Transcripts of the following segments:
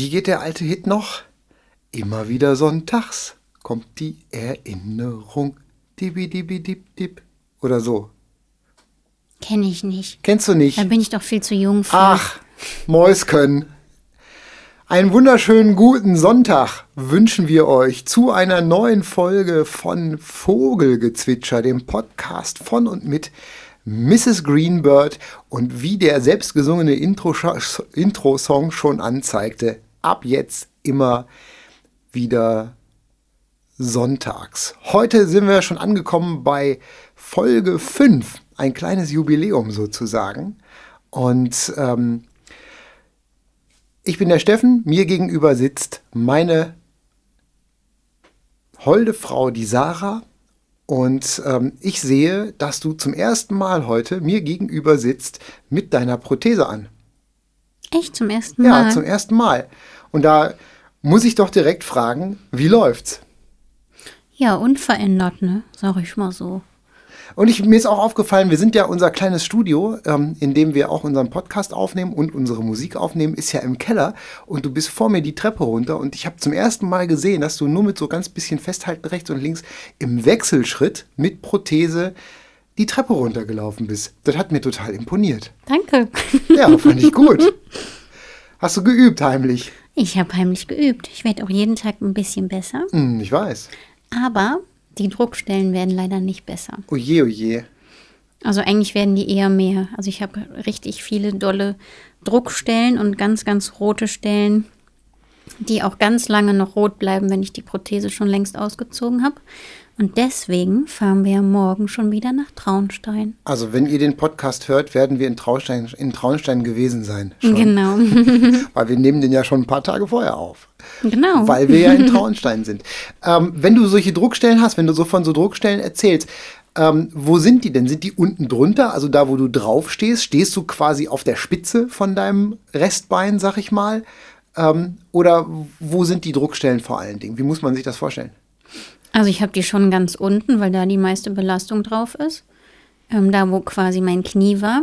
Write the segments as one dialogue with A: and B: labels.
A: Wie geht der alte Hit noch? Immer wieder sonntags kommt die Erinnerung. Dibidibidibdib. Oder so.
B: Kenne ich nicht.
A: Kennst du nicht?
B: Da bin ich doch viel zu jung für.
A: Ach, Mäusken. Einen wunderschönen guten Sonntag wünschen wir euch zu einer neuen Folge von Vogelgezwitscher, dem Podcast von und mit Mrs. Greenbird und wie der selbstgesungene Intro-Song Intro schon anzeigte, ab jetzt immer wieder sonntags. Heute sind wir schon angekommen bei Folge 5, ein kleines Jubiläum sozusagen. Und ähm, ich bin der Steffen, mir gegenüber sitzt meine holde Frau, die Sarah. Und ähm, ich sehe, dass du zum ersten Mal heute mir gegenüber sitzt mit deiner Prothese an.
B: Echt zum ersten Mal?
A: Ja, zum ersten Mal. Und da muss ich doch direkt fragen, wie läuft's?
B: Ja, unverändert, ne? Sag ich mal so.
A: Und ich, mir ist auch aufgefallen, wir sind ja unser kleines Studio, ähm, in dem wir auch unseren Podcast aufnehmen und unsere Musik aufnehmen, ist ja im Keller. Und du bist vor mir die Treppe runter. Und ich habe zum ersten Mal gesehen, dass du nur mit so ganz bisschen Festhalten rechts und links im Wechselschritt mit Prothese die Treppe runtergelaufen bist. Das hat mir total imponiert.
B: Danke.
A: Ja, fand ich gut. Hast du geübt heimlich?
B: Ich habe heimlich geübt. Ich werde auch jeden Tag ein bisschen besser.
A: Hm, ich weiß.
B: Aber die Druckstellen werden leider nicht besser.
A: Oje, oje.
B: Also eigentlich werden die eher mehr. Also ich habe richtig viele dolle Druckstellen und ganz, ganz rote Stellen, die auch ganz lange noch rot bleiben, wenn ich die Prothese schon längst ausgezogen habe. Und deswegen fahren wir morgen schon wieder nach Traunstein.
A: Also wenn ihr den Podcast hört, werden wir in Traunstein, in Traunstein gewesen sein. Schon.
B: Genau.
A: Weil wir nehmen den ja schon ein paar Tage vorher auf.
B: genau.
A: Weil wir ja in Traunstein sind. Ähm, wenn du solche Druckstellen hast, wenn du so von so Druckstellen erzählst, ähm, wo sind die denn? Sind die unten drunter, also da, wo du drauf stehst? Stehst du quasi auf der Spitze von deinem Restbein, sag ich mal? Ähm, oder wo sind die Druckstellen vor allen Dingen? Wie muss man sich das vorstellen?
B: Also ich habe die schon ganz unten, weil da die meiste Belastung drauf ist. Ähm, da, wo quasi mein Knie war.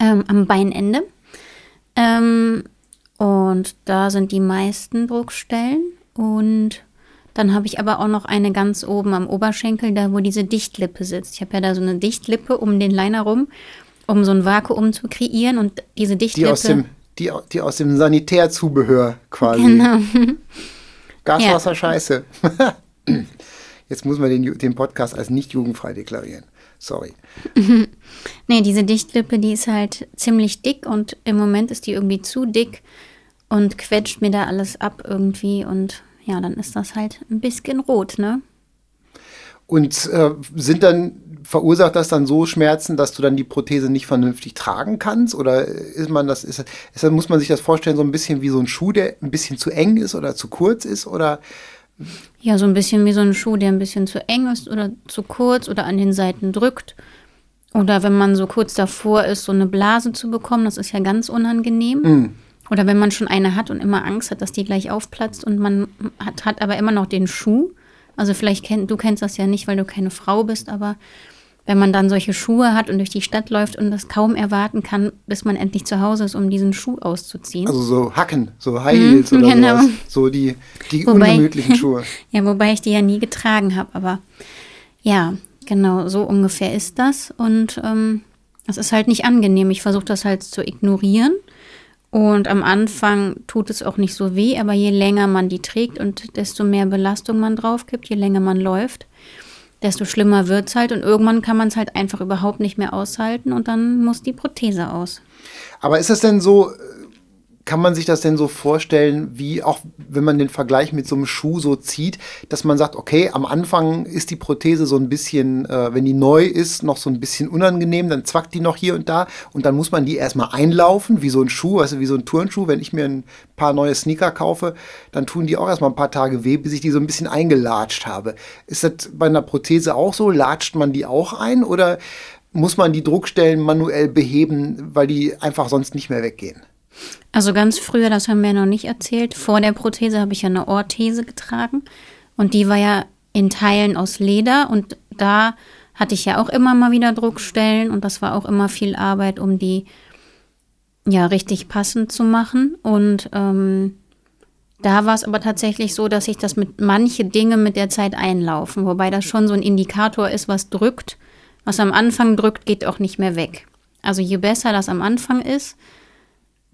B: Ähm, am Beinende. Ähm, und da sind die meisten Druckstellen. Und dann habe ich aber auch noch eine ganz oben am Oberschenkel, da wo diese Dichtlippe sitzt. Ich habe ja da so eine Dichtlippe um den Liner rum, um so ein Vakuum zu kreieren. Und diese Dichtlippe.
A: Die aus dem, die, die aus dem Sanitärzubehör quasi.
B: Genau.
A: Gaswasser
B: Ja.
A: scheiße. Jetzt muss man den, den Podcast als nicht jugendfrei deklarieren. Sorry.
B: Nee, diese Dichtlippe, die ist halt ziemlich dick und im Moment ist die irgendwie zu dick und quetscht mir da alles ab irgendwie und ja, dann ist das halt ein bisschen rot, ne?
A: Und äh, sind dann, verursacht das dann so Schmerzen, dass du dann die Prothese nicht vernünftig tragen kannst? Oder ist man das, ist, ist, muss man sich das vorstellen, so ein bisschen wie so ein Schuh, der ein bisschen zu eng ist oder zu kurz ist? Oder
B: Ja, so ein bisschen wie so ein Schuh, der ein bisschen zu eng ist oder zu kurz oder an den Seiten drückt. Oder wenn man so kurz davor ist, so eine Blase zu bekommen, das ist ja ganz unangenehm. Oder wenn man schon eine hat und immer Angst hat, dass die gleich aufplatzt und man hat, hat aber immer noch den Schuh. Also vielleicht kennt, du kennst das ja nicht, weil du keine Frau bist, aber wenn man dann solche Schuhe hat und durch die Stadt läuft und das kaum erwarten kann, bis man endlich zu Hause ist, um diesen Schuh auszuziehen.
A: also so Hacken, so High Heels oder
B: genau.
A: sowas. So die, die
B: Wobei-
A: ungemütlichen Schuhe.
B: Ja, wobei ich die ja nie getragen habe, aber ja, genau, so ungefähr ist das. Und ähm, es ist halt nicht angenehm. Ich versuche das halt zu ignorieren. Und am Anfang tut es auch nicht so weh, aber je länger man die trägt und desto mehr Belastung man drauf gibt, je länger man läuft, desto schlimmer wird es halt. Und irgendwann kann man es halt einfach überhaupt nicht mehr aushalten und dann muss die Prothese aus.
A: Aber ist das denn so, äh, kann man sich das denn so vorstellen, wie auch wenn man den Vergleich mit so einem Schuh so zieht, dass man sagt, okay, am Anfang ist die Prothese so ein bisschen, äh, wenn die neu ist, noch so ein bisschen unangenehm, dann zwackt die noch hier und da und dann muss man die erstmal einlaufen, wie so ein Schuh, also wie so ein Turnschuh. Wenn ich mir ein paar neue Sneaker kaufe, dann tun die auch erstmal ein paar Tage weh, bis ich die so ein bisschen eingelatscht habe. Ist das bei einer Prothese auch so? Latscht man die auch ein oder muss man die Druckstellen manuell beheben, weil die einfach sonst nicht mehr weggehen?
B: Also ganz früher, das haben wir noch nicht erzählt, vor der Prothese habe ich ja eine Orthese getragen und die war ja in Teilen aus Leder und da hatte ich ja auch immer mal wieder Druckstellen und das war auch immer viel Arbeit, um die ja richtig passend zu machen. Und ähm, da war es aber tatsächlich so, dass sich das mit manche Dinge mit der Zeit einlaufen, wobei das schon so ein Indikator ist, was drückt. Was am Anfang drückt, geht auch nicht mehr weg. Also je besser das am Anfang ist,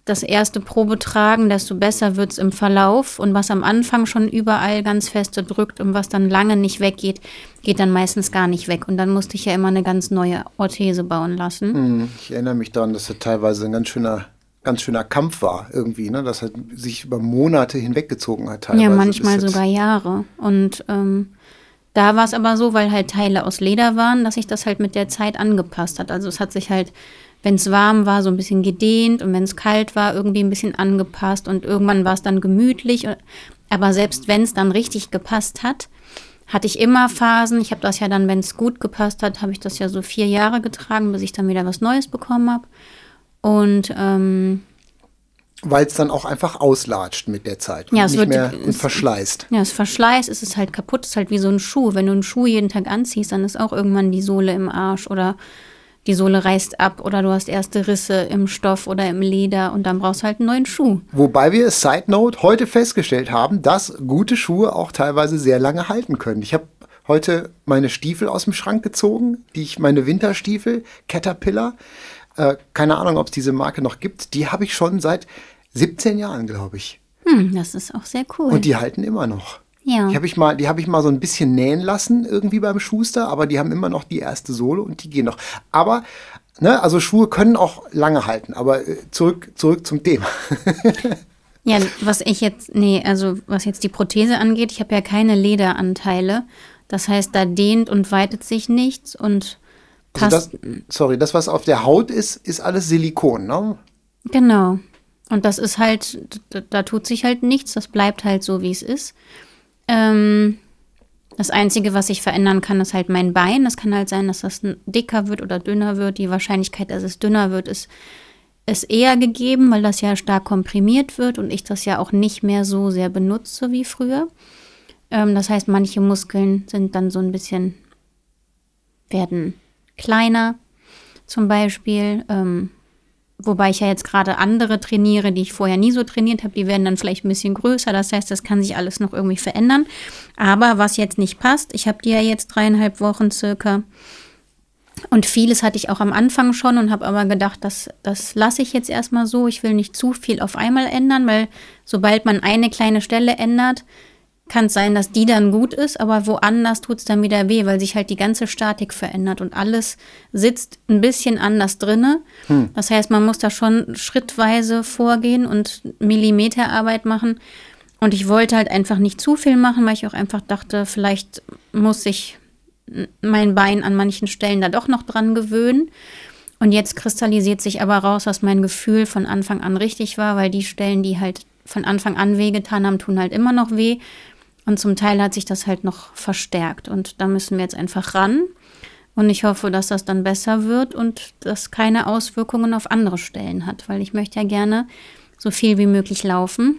B: das erste Probetragen, desto besser wird es im Verlauf. Und was am Anfang schon überall ganz feste drückt und was dann lange nicht weggeht, geht dann meistens gar nicht weg. Und dann musste ich ja immer eine ganz neue Orthese bauen lassen.
A: Hm, ich erinnere mich daran, dass das teilweise ein ganz schöner, ganz schöner Kampf war irgendwie, ne? dass er sich über Monate hinweggezogen hat. Teilweise
B: ja, manchmal sogar Jahre. Und ähm, da war es aber so, weil halt Teile aus Leder waren, dass sich das halt mit der Zeit angepasst hat. Also es hat sich halt wenn es warm war, so ein bisschen gedehnt und wenn es kalt war, irgendwie ein bisschen angepasst und irgendwann war es dann gemütlich. Aber selbst wenn es dann richtig gepasst hat, hatte ich immer Phasen. Ich habe das ja dann, wenn es gut gepasst hat, habe ich das ja so vier Jahre getragen, bis ich dann wieder was Neues bekommen habe. Und ähm,
A: weil es dann auch einfach auslatscht mit der Zeit
B: ja, es
A: nicht
B: wird,
A: mehr
B: es,
A: verschleißt.
B: Ja, es verschleißt, es ist halt kaputt, es ist halt wie so ein Schuh. Wenn du einen Schuh jeden Tag anziehst, dann ist auch irgendwann die Sohle im Arsch oder die Sohle reißt ab oder du hast erste Risse im Stoff oder im Leder und dann brauchst du halt einen neuen Schuh.
A: Wobei wir, Side Note, heute festgestellt haben, dass gute Schuhe auch teilweise sehr lange halten können. Ich habe heute meine Stiefel aus dem Schrank gezogen, die ich, meine Winterstiefel, Caterpillar, äh, keine Ahnung, ob es diese Marke noch gibt, die habe ich schon seit 17 Jahren, glaube ich.
B: Hm, das ist auch sehr cool.
A: Und die halten immer noch.
B: Ja.
A: Die habe ich, mal, hab ich mal so ein bisschen nähen lassen, irgendwie beim Schuster, aber die haben immer noch die erste Sohle und die gehen noch. Aber, ne, also Schuhe können auch lange halten, aber äh, zurück, zurück zum Thema.
B: ja, was ich jetzt, nee, also was jetzt die Prothese angeht, ich habe ja keine Lederanteile. Das heißt, da dehnt und weitet sich nichts und passt.
A: Also das, sorry, das, was auf der Haut ist, ist alles Silikon, ne?
B: Genau. Und das ist halt, da, da tut sich halt nichts, das bleibt halt so, wie es ist. Ähm, das Einzige, was ich verändern kann, ist halt mein Bein. Das kann halt sein, dass das dicker wird oder dünner wird. Die Wahrscheinlichkeit, dass es dünner wird, ist, ist eher gegeben, weil das ja stark komprimiert wird und ich das ja auch nicht mehr so sehr benutze wie früher. Ähm, das heißt, manche Muskeln sind dann so ein bisschen, werden kleiner zum Beispiel. Ähm, Wobei ich ja jetzt gerade andere trainiere, die ich vorher nie so trainiert habe, die werden dann vielleicht ein bisschen größer. Das heißt, das kann sich alles noch irgendwie verändern. Aber was jetzt nicht passt, ich habe die ja jetzt dreieinhalb Wochen circa. Und vieles hatte ich auch am Anfang schon und habe aber gedacht, das, das lasse ich jetzt erstmal so. Ich will nicht zu viel auf einmal ändern, weil sobald man eine kleine Stelle ändert, kann es sein, dass die dann gut ist, aber woanders tut es dann wieder weh, weil sich halt die ganze Statik verändert und alles sitzt ein bisschen anders drinne. Hm. Das heißt, man muss da schon schrittweise vorgehen und Millimeterarbeit machen. Und ich wollte halt einfach nicht zu viel machen, weil ich auch einfach dachte, vielleicht muss ich mein Bein an manchen Stellen da doch noch dran gewöhnen. Und jetzt kristallisiert sich aber raus, dass mein Gefühl von Anfang an richtig war, weil die Stellen, die halt von Anfang an wehgetan haben, tun halt immer noch weh. Und zum Teil hat sich das halt noch verstärkt. Und da müssen wir jetzt einfach ran. Und ich hoffe, dass das dann besser wird und das keine Auswirkungen auf andere Stellen hat, weil ich möchte ja gerne so viel wie möglich laufen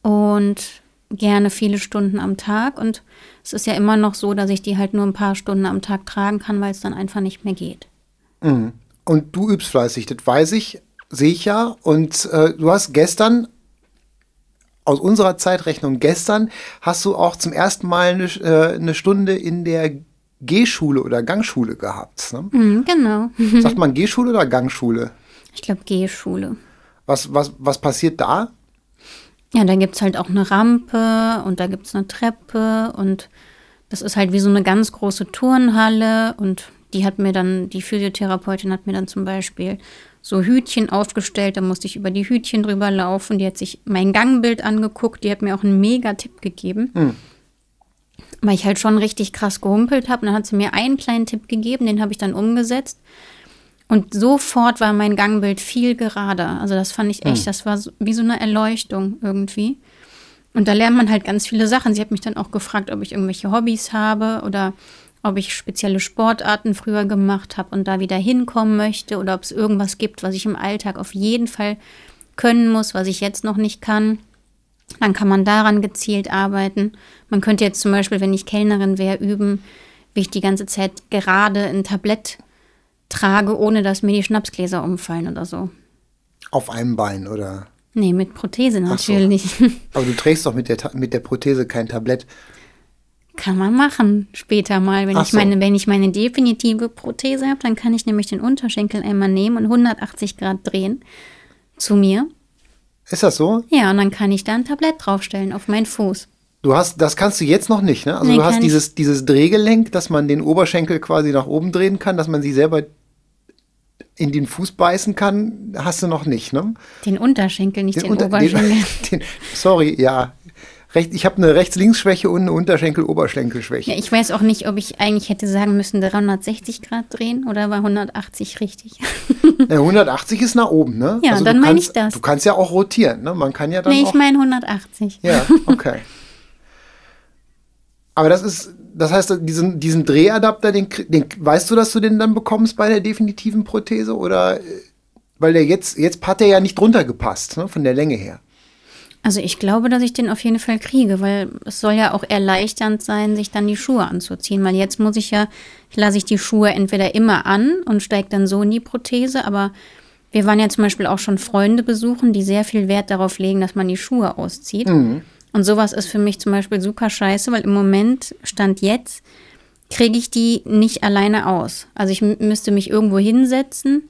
B: und gerne viele Stunden am Tag. Und es ist ja immer noch so, dass ich die halt nur ein paar Stunden am Tag tragen kann, weil es dann einfach nicht mehr geht.
A: Mhm. Und du übst fleißig, das weiß ich, sehe ich ja. Und äh, du hast gestern aus unserer Zeitrechnung gestern hast du auch zum ersten Mal eine, äh, eine Stunde in der Gehschule oder Gangschule gehabt. Ne?
B: Mhm, genau.
A: Sagt man Gehschule oder Gangschule?
B: Ich glaube Gehschule.
A: Was, was, was passiert da?
B: Ja, da gibt es halt auch eine Rampe und da gibt es eine Treppe und das ist halt wie so eine ganz große Turnhalle und die hat mir dann, die Physiotherapeutin hat mir dann zum Beispiel so Hütchen aufgestellt, da musste ich über die Hütchen drüber laufen. Die hat sich mein Gangbild angeguckt, die hat mir auch einen mega Tipp gegeben. Mhm. Weil ich halt schon richtig krass gehumpelt habe. Dann hat sie mir einen kleinen Tipp gegeben, den habe ich dann umgesetzt. Und sofort war mein Gangbild viel gerader. Also das fand ich echt, mhm. das war so, wie so eine Erleuchtung irgendwie. Und da lernt man halt ganz viele Sachen. Sie hat mich dann auch gefragt, ob ich irgendwelche Hobbys habe oder ob ich spezielle Sportarten früher gemacht habe und da wieder hinkommen möchte oder ob es irgendwas gibt, was ich im Alltag auf jeden Fall können muss, was ich jetzt noch nicht kann. Dann kann man daran gezielt arbeiten. Man könnte jetzt zum Beispiel, wenn ich Kellnerin wäre, üben, wie ich die ganze Zeit gerade ein Tablett trage, ohne dass mir die Schnapsgläser umfallen oder so.
A: Auf einem Bein, oder?
B: Nee, mit Prothese
A: so.
B: natürlich.
A: Aber du trägst doch mit der, Ta- mit der Prothese kein Tablett.
B: Kann man machen später mal. Wenn,
A: Ach
B: ich
A: so.
B: meine, wenn ich meine definitive Prothese habe, dann kann ich nämlich den Unterschenkel einmal nehmen und 180 Grad drehen zu mir.
A: Ist das so?
B: Ja, und dann kann ich da ein Tablett draufstellen auf meinen Fuß.
A: Du hast, das kannst du jetzt noch nicht, ne? Also
B: Nee,
A: du hast
B: ich-
A: dieses, dieses Drehgelenk, dass man den Oberschenkel quasi nach oben drehen kann, dass man sie selber in den Fuß beißen kann, hast du noch nicht, ne?
B: Den Unterschenkel, nicht den,
A: Unter-
B: Oberschenkel.
A: den, sorry, ja. Recht, ich habe eine Rechts-Links-Schwäche und eine Unterschenkel-Oberschenkel-Schwäche.
B: Ja, ich weiß auch nicht, ob ich eigentlich hätte sagen müssen 360 Grad drehen oder war 180 richtig.
A: Ja, 180 ist nach oben, ne?
B: Ja,
A: du
B: dann meine ich das.
A: Du kannst ja auch rotieren, ne? Man kann ja dann
B: nee, ich meine 180.
A: Ja, okay. Aber das ist, das heißt, diesen, diesen Drehadapter, den, den, weißt du, dass du den dann bekommst bei der definitiven Prothese? Oder, äh, weil der jetzt, jetzt hat der ja nicht drunter gepasst, ne? Von der Länge her.
B: Also ich glaube, dass ich den auf jeden Fall kriege, weil es soll ja auch erleichternd sein, sich dann die Schuhe anzuziehen. Weil jetzt muss ich ja, lasse ich die Schuhe entweder immer an und steige dann so in die Prothese, aber wir waren ja zum Beispiel auch schon Freunde besuchen, die sehr viel Wert darauf legen, dass man die Schuhe auszieht. Und sowas ist für mich zum Beispiel super scheiße, weil im Moment, Stand jetzt, kriege ich die nicht alleine aus. Also ich müsste mich irgendwo hinsetzen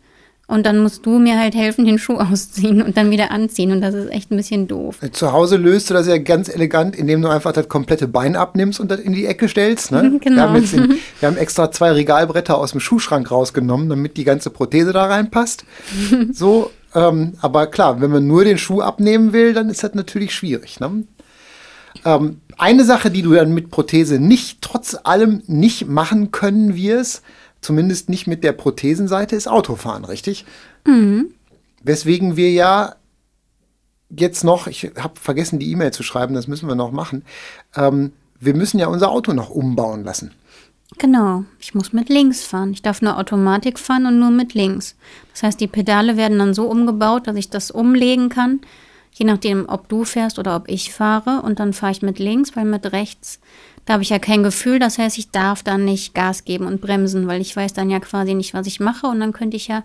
B: und dann musst du mir halt helfen, den Schuh ausziehen und dann wieder anziehen. Und das ist echt ein bisschen doof.
A: Zu Hause löst du das ja ganz elegant, indem du einfach das komplette Bein abnimmst und das in die Ecke stellst. Ne?
B: Genau.
A: Wir, haben jetzt den, wir haben extra zwei Regalbretter aus dem Schuhschrank rausgenommen, damit die ganze Prothese da reinpasst. so, ähm, aber klar, wenn man nur den Schuh abnehmen will, dann ist das natürlich schwierig. Ne? Ähm, eine Sache, die du dann mit Prothese nicht, trotz allem nicht machen können wirst, zumindest nicht mit der Prothesenseite, ist Autofahren, richtig? Weswegen wir ja jetzt noch, ich habe vergessen, die E-Mail zu schreiben, das müssen wir noch machen. Ähm, wir müssen ja unser Auto noch umbauen lassen.
B: Genau, ich muss mit links fahren. Ich darf nur Automatik fahren und nur mit links. Das heißt, die Pedale werden dann so umgebaut, dass ich das umlegen kann, je nachdem, ob du fährst oder ob ich fahre. Und dann fahre ich mit links, weil mit rechts, da habe ich ja kein Gefühl. Das heißt, ich darf dann nicht Gas geben und bremsen, weil ich weiß dann ja quasi nicht, was ich mache. Und dann könnte ich ja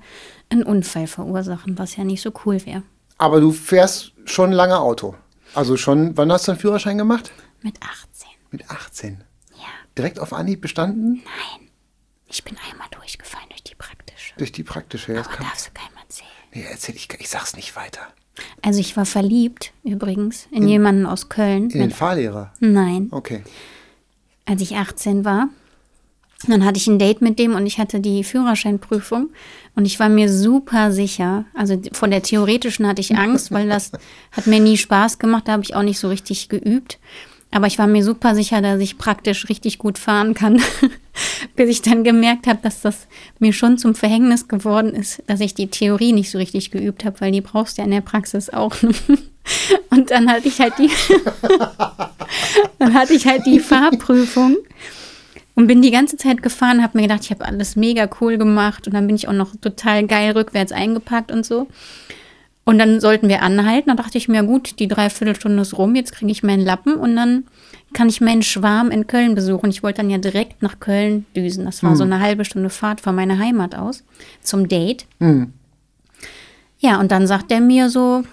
B: einen Unfall verursachen, was ja nicht so cool wäre.
A: Aber du fährst schon lange Auto. Also schon, wann hast du einen Führerschein gemacht?
B: Mit 18.
A: Mit 18.
B: Ja,
A: Direkt auf Anhieb bestanden?
B: ich bin einmal durchgefallen durch die praktische.
A: Durch die praktische. Das
B: Aber darfst du keinem erzählen.
A: nee, erzähl ich, ich sag's nicht weiter.
B: Also ich war verliebt übrigens in, jemanden aus Köln.
A: In den Fahrlehrer.
B: Nein,
A: Okay.
B: Als ich 18 war. Dann hatte ich ein Date mit dem und ich hatte die Führerscheinprüfung und ich war mir super sicher. Also von der theoretischen hatte ich Angst, weil das hat mir nie Spaß gemacht, da habe ich auch nicht so richtig geübt. Aber ich war mir super sicher, dass ich praktisch richtig gut fahren kann, bis ich dann gemerkt habe, dass das mir schon zum Verhängnis geworden ist, dass ich die Theorie nicht so richtig geübt habe, weil die brauchst du ja in der Praxis auch. Und dann hatte ich halt die, dann hatte ich halt die Fahrprüfung und bin die ganze Zeit gefahren, habe mir gedacht, ich habe alles mega cool gemacht und dann bin ich auch noch total geil rückwärts eingepackt und so. Und dann sollten wir anhalten. Dann dachte ich mir, gut, die Dreiviertelstunde ist rum, jetzt kriege ich meinen Lappen und dann kann ich meinen Schwarm in Köln besuchen. Ich wollte dann ja direkt nach Köln düsen. Das war so eine halbe Stunde Fahrt von meiner Heimat aus zum Date. Ja, und dann sagt er mir so,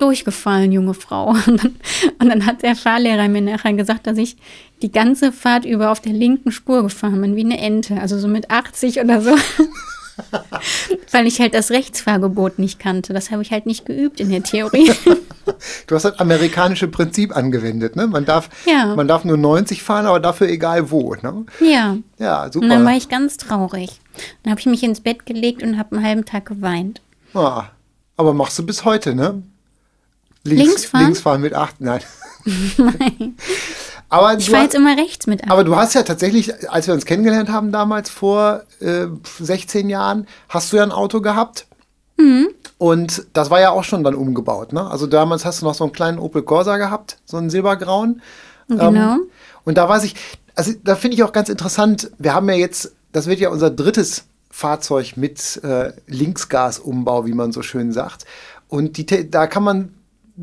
B: durchgefallen, junge Frau. Und dann, und dann hat der Fahrlehrer mir nachher gesagt, dass ich die ganze Fahrt über auf der linken Spur gefahren bin, wie eine Ente. Also so mit 80 oder so. Weil ich halt das Rechtsfahrgebot nicht kannte. Das habe ich halt nicht geübt in der Theorie.
A: Du hast das amerikanische Prinzip angewendet, ne? Man darf,
B: Ja.
A: man darf nur 90 fahren, aber dafür egal wo, ne?
B: ja.
A: Ja, super.
B: Und dann war ich ganz traurig. Dann habe ich mich ins Bett gelegt und habe einen halben Tag geweint.
A: Ah, aber machst du bis heute, ne?
B: Links fahren?
A: Links fahren mit 8, nein. aber,
B: Ich fahre jetzt immer rechts mit ab.
A: aber du hast ja tatsächlich, als wir uns kennengelernt haben damals vor äh, 16 Jahren, hast du ja ein Auto gehabt.
B: Mhm.
A: Und das war ja auch schon dann umgebaut, ne? Also damals hast du noch so einen kleinen Opel Corsa gehabt, so einen silbergrauen.
B: Genau.
A: Ähm, und da weiß ich, also da finde ich auch ganz interessant, wir haben ja jetzt, das wird ja unser drittes Fahrzeug mit äh, Linksgasumbau, wie man so schön sagt. Und die, da kann man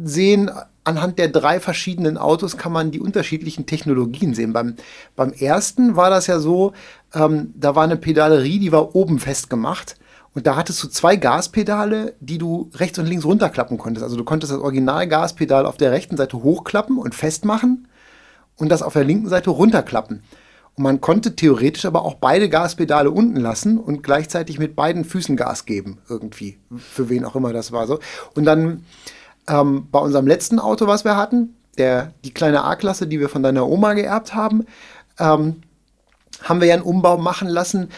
A: sehen, anhand der drei verschiedenen Autos kann man die unterschiedlichen Technologien sehen. Beim, beim ersten war das ja so, ähm, da war eine Pedalerie, die war oben festgemacht. Und da hattest du zwei Gaspedale, die du rechts und links runterklappen konntest. Also du konntest das Original-Gaspedal auf der rechten Seite hochklappen und festmachen und das auf der linken Seite runterklappen. Und man konnte theoretisch aber auch beide Gaspedale unten lassen und gleichzeitig mit beiden Füßen Gas geben, irgendwie. Für wen auch immer das war so. Und dann ähm, bei unserem letzten Auto, was wir hatten, der, die kleine A-Klasse, die wir von deiner Oma geerbt haben, ähm, haben wir ja einen Umbau machen lassen.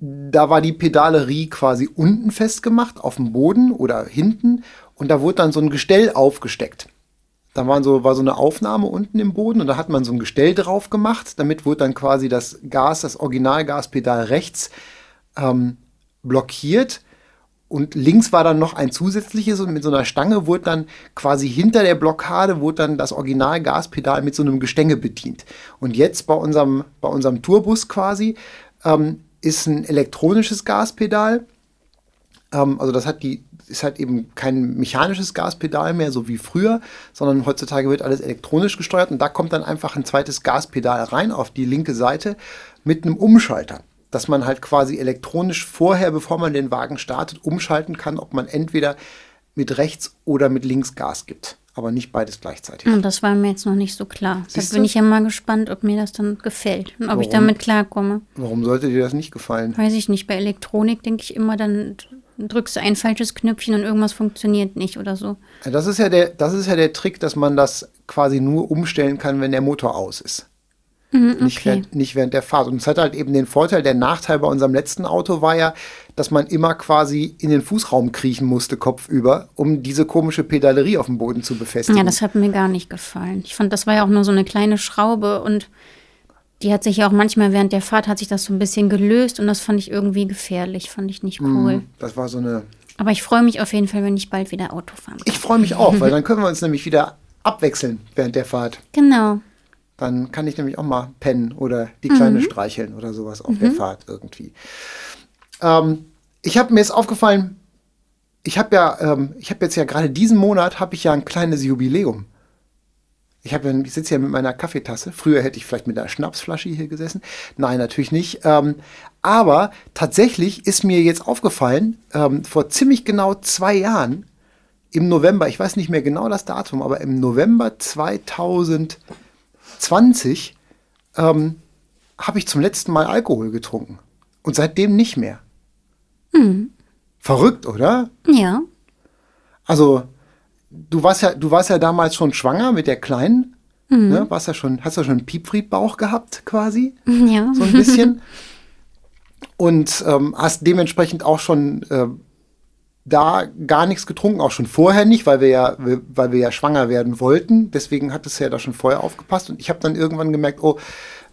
A: Da war die Pedalerie quasi unten festgemacht, auf dem Boden oder hinten. Und da wurde dann so ein Gestell aufgesteckt. Da waren so, war so eine Aufnahme unten im Boden und da hat man so ein Gestell drauf gemacht. Damit wurde dann quasi das Gas, das Originalgaspedal rechts ähm, blockiert. Und links war dann noch ein zusätzliches und mit so einer Stange wurde dann quasi hinter der Blockade wurde dann das Originalgaspedal mit so einem Gestänge bedient. Und jetzt bei unserem, bei unserem Tourbus quasi ähm, ist ein elektronisches Gaspedal. Ähm, also das hat die, ist halt eben kein mechanisches Gaspedal mehr, so wie früher, sondern heutzutage wird alles elektronisch gesteuert und da kommt dann einfach ein zweites Gaspedal rein auf die linke Seite mit einem Umschalter. Dass man halt quasi elektronisch vorher, bevor man den Wagen startet, umschalten kann, ob man entweder mit rechts oder mit links Gas gibt. Aber nicht beides gleichzeitig.
B: Und das war mir jetzt noch nicht so klar. Da bin ich ja mal gespannt, ob mir das dann gefällt und ob
A: Warum?
B: ich damit klarkomme.
A: Warum sollte dir das nicht gefallen?
B: Weiß ich nicht. Bei Elektronik denke ich immer, dann drückst du ein falsches Knöpfchen und irgendwas funktioniert nicht oder so.
A: Das ist ja der, das ist ja der Trick, dass man das quasi nur umstellen kann, wenn der Motor aus ist.
B: Mhm,
A: Nicht,
B: okay.
A: während, nicht während der Fahrt. Und es hat halt eben den Vorteil, der Nachteil bei unserem letzten Auto war ja, dass man immer quasi in den Fußraum kriechen musste, kopfüber, um diese komische Pedalerie auf dem Boden zu befestigen.
B: Ja, das hat mir gar nicht gefallen. Ich fand, das war ja auch nur so eine kleine Schraube und die hat sich ja auch manchmal während der Fahrt hat sich das so ein bisschen gelöst und das fand ich irgendwie gefährlich, fand ich nicht cool.
A: das war so eine.
B: Aber ich freue mich auf jeden Fall, wenn ich bald wieder Auto fahren kann.
A: Ich freue mich auch, weil dann können wir uns nämlich wieder abwechseln während der Fahrt.
B: Genau.
A: Dann kann ich nämlich auch mal pennen oder die Kleine streicheln oder sowas auf der Fahrt irgendwie. Ähm, ich habe mir jetzt aufgefallen, ich habe ja, ähm, ich habe jetzt ja gerade diesen Monat habe ich ja ein kleines Jubiläum. Ich, hab ich sitze ja mit meiner Kaffeetasse. Früher hätte ich vielleicht mit einer Schnapsflasche hier gesessen. Nein, natürlich nicht. Ähm, aber tatsächlich ist mir jetzt aufgefallen, ähm, vor ziemlich genau zwei Jahren, im November, ich weiß nicht mehr genau das Datum, aber im November 2020 ähm, habe ich zum letzten Mal Alkohol getrunken. Und seitdem nicht mehr. Verrückt, oder?
B: Ja.
A: Also, du warst ja, du warst ja damals schon schwanger mit der Kleinen. Ne? Warst ja schon, hast ja schon einen Piepfriedbauch gehabt, quasi.
B: Ja.
A: So ein bisschen. Und ähm, hast dementsprechend auch schon äh, da gar nichts getrunken, auch schon vorher nicht, weil wir ja, weil wir ja schwanger werden wollten. Deswegen hat es ja da schon vorher aufgepasst. Und ich habe dann irgendwann gemerkt, oh,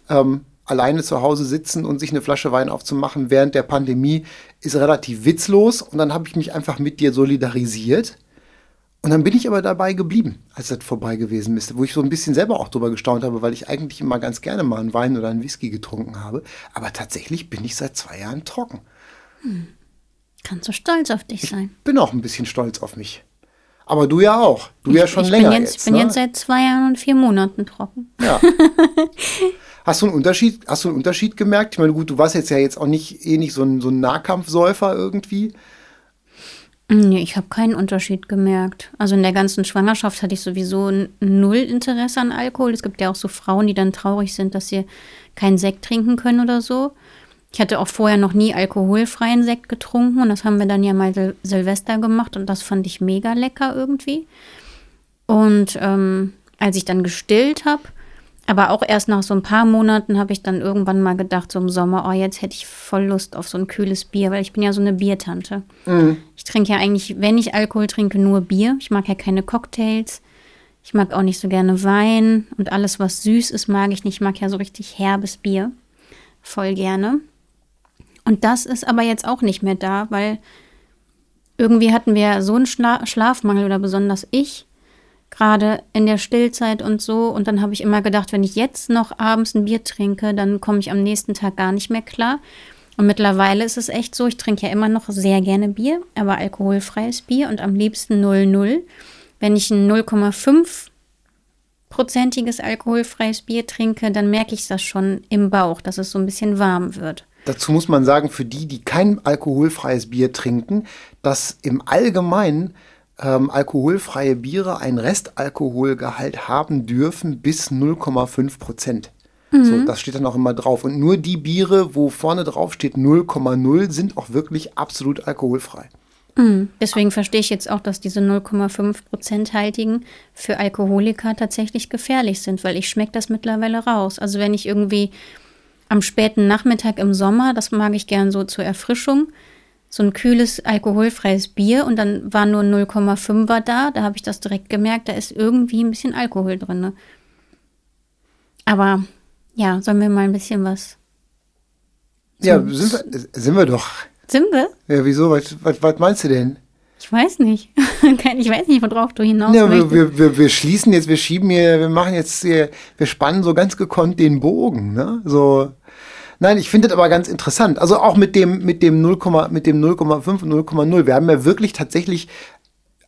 A: ähm, alleine zu Hause sitzen und sich eine Flasche Wein aufzumachen während der Pandemie ist relativ witzlos. Und dann habe ich mich einfach mit dir solidarisiert. Und dann bin ich aber dabei geblieben, als das vorbei gewesen ist, wo ich so ein bisschen selber auch drüber gestaunt habe, weil ich eigentlich immer ganz gerne mal einen Wein oder einen Whisky getrunken habe. Aber tatsächlich bin ich seit zwei Jahren trocken.
B: Kannst du stolz auf dich sein.
A: Bin auch ein bisschen stolz auf mich. Aber du ja auch. Du ja schon
B: ich
A: länger
B: jetzt,
A: jetzt.
B: Ich bin
A: ne?
B: jetzt seit zwei Jahren und vier Monaten trocken.
A: Ja. Hast du einen Unterschied, hast du einen Unterschied gemerkt? Ich meine, gut, du warst jetzt ja jetzt auch nicht eh nicht so ein, so ein Nahkampfsäufer irgendwie.
B: Nee, ich habe keinen Unterschied gemerkt. Also in der ganzen Schwangerschaft hatte ich sowieso null Interesse an Alkohol. Es gibt ja auch so Frauen, die dann traurig sind, dass sie keinen Sekt trinken können oder so. Ich hatte auch vorher noch nie alkoholfreien Sekt getrunken und das haben wir dann ja mal Sil Silvester gemacht und das fand ich mega lecker irgendwie. Und ähm, als ich dann gestillt habe, aber auch erst nach so ein paar Monaten habe ich dann irgendwann mal gedacht, so im Sommer, oh, jetzt hätte ich voll Lust auf so ein kühles Bier, weil ich bin ja so eine Biertante. Ich trinke ja eigentlich, wenn ich Alkohol trinke, nur Bier. Ich mag ja keine Cocktails. Ich mag auch nicht so gerne Wein und alles, was süß ist, mag ich nicht. Ich mag ja so richtig herbes Bier. Voll gerne. Und das ist aber jetzt auch nicht mehr da, weil irgendwie hatten wir so einen Schla Schlafmangel oder besonders ich, gerade in der Stillzeit und so. Und dann habe ich immer gedacht, wenn ich jetzt noch abends ein Bier trinke, dann komme ich am nächsten Tag gar nicht mehr klar. Und mittlerweile ist es echt so, ich trinke ja immer noch sehr gerne Bier, aber alkoholfreies Bier und am liebsten 0,0. Wenn ich ein 0,5 prozentiges alkoholfreies Bier trinke, dann merke ich das schon im Bauch, dass es so ein bisschen warm wird.
A: Dazu muss man sagen, für die, die kein alkoholfreies Bier trinken, dass im Allgemeinen ähm, alkoholfreie Biere einen Restalkoholgehalt haben dürfen bis 0,5 Prozent. Mhm. So, das steht dann auch immer drauf. Und nur die Biere, wo vorne drauf steht 0,0, sind auch wirklich absolut alkoholfrei.
B: Mhm. Deswegen verstehe ich jetzt auch, dass diese 0,5 Prozenthaltigen für Alkoholiker tatsächlich gefährlich sind, weil ich schmecke das mittlerweile raus. Also wenn ich irgendwie am späten Nachmittag im Sommer, das mag ich gern so zur Erfrischung, so ein kühles alkoholfreies Bier und dann war nur 0,5er da, da habe ich das direkt gemerkt, da ist irgendwie ein bisschen Alkohol drin. Ne? Aber ja, sollen wir mal ein bisschen was.
A: Ja, sind wir, sind wir doch.
B: Sind wir?
A: Ja, wieso? Was, was, was meinst du denn?
B: Ich weiß nicht. ich weiß nicht, worauf du hinaus
A: ja, wir, wir, wir, wir, schließen jetzt, wir schieben hier, wir machen jetzt hier, wir spannen so ganz gekonnt den Bogen, ne? So. Nein, ich finde das aber ganz interessant. Also auch mit dem, mit dem 0, mit dem 0,5 und 0,0. Wir haben ja wirklich tatsächlich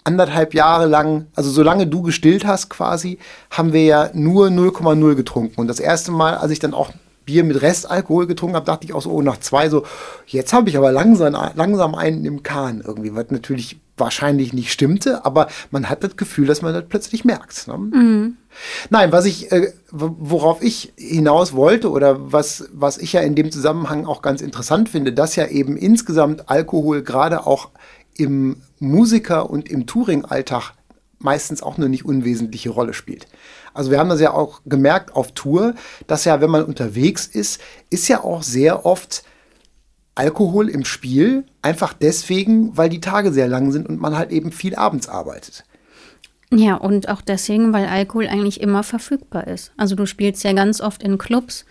A: anderthalb Jahre lang, also solange du gestillt hast quasi, haben wir ja nur 0,0 getrunken. Und das erste Mal, als ich dann auch Bier mit Restalkohol getrunken habe, dachte ich auch so, oh, nach zwei so, jetzt habe ich aber langsam, langsam einen im Kahn irgendwie, was natürlich wahrscheinlich nicht stimmte, aber man hat das Gefühl, dass man das plötzlich merkt. Ne? Mhm. Nein, was ich, äh, worauf ich hinaus wollte oder was, was ich ja in dem Zusammenhang auch ganz interessant finde, dass ja eben insgesamt Alkohol gerade auch im Musiker- und im Touring-Alltag meistens auch eine nicht unwesentliche Rolle spielt. Also wir haben das ja auch gemerkt auf Tour, dass ja, wenn man unterwegs ist, ist ja auch sehr oft Alkohol im Spiel, einfach deswegen, weil die Tage sehr lang sind und man halt eben viel abends arbeitet.
B: Ja, und auch deswegen, weil Alkohol eigentlich immer verfügbar ist. Also du spielst ja ganz oft in Clubs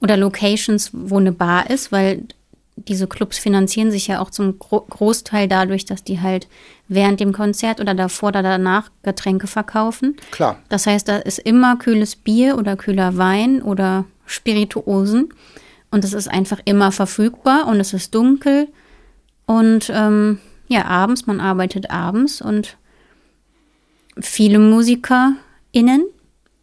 B: oder Locations, wo eine Bar ist, weil diese Clubs finanzieren sich ja auch zum Gro Großteil dadurch, dass die halt während dem Konzert oder davor oder danach Getränke verkaufen.
A: Klar.
B: Das heißt, da ist immer kühles Bier oder kühler Wein oder Spirituosen. Und es ist einfach immer verfügbar und es ist dunkel. Und ähm, ja, abends, man arbeitet abends und viele MusikerInnen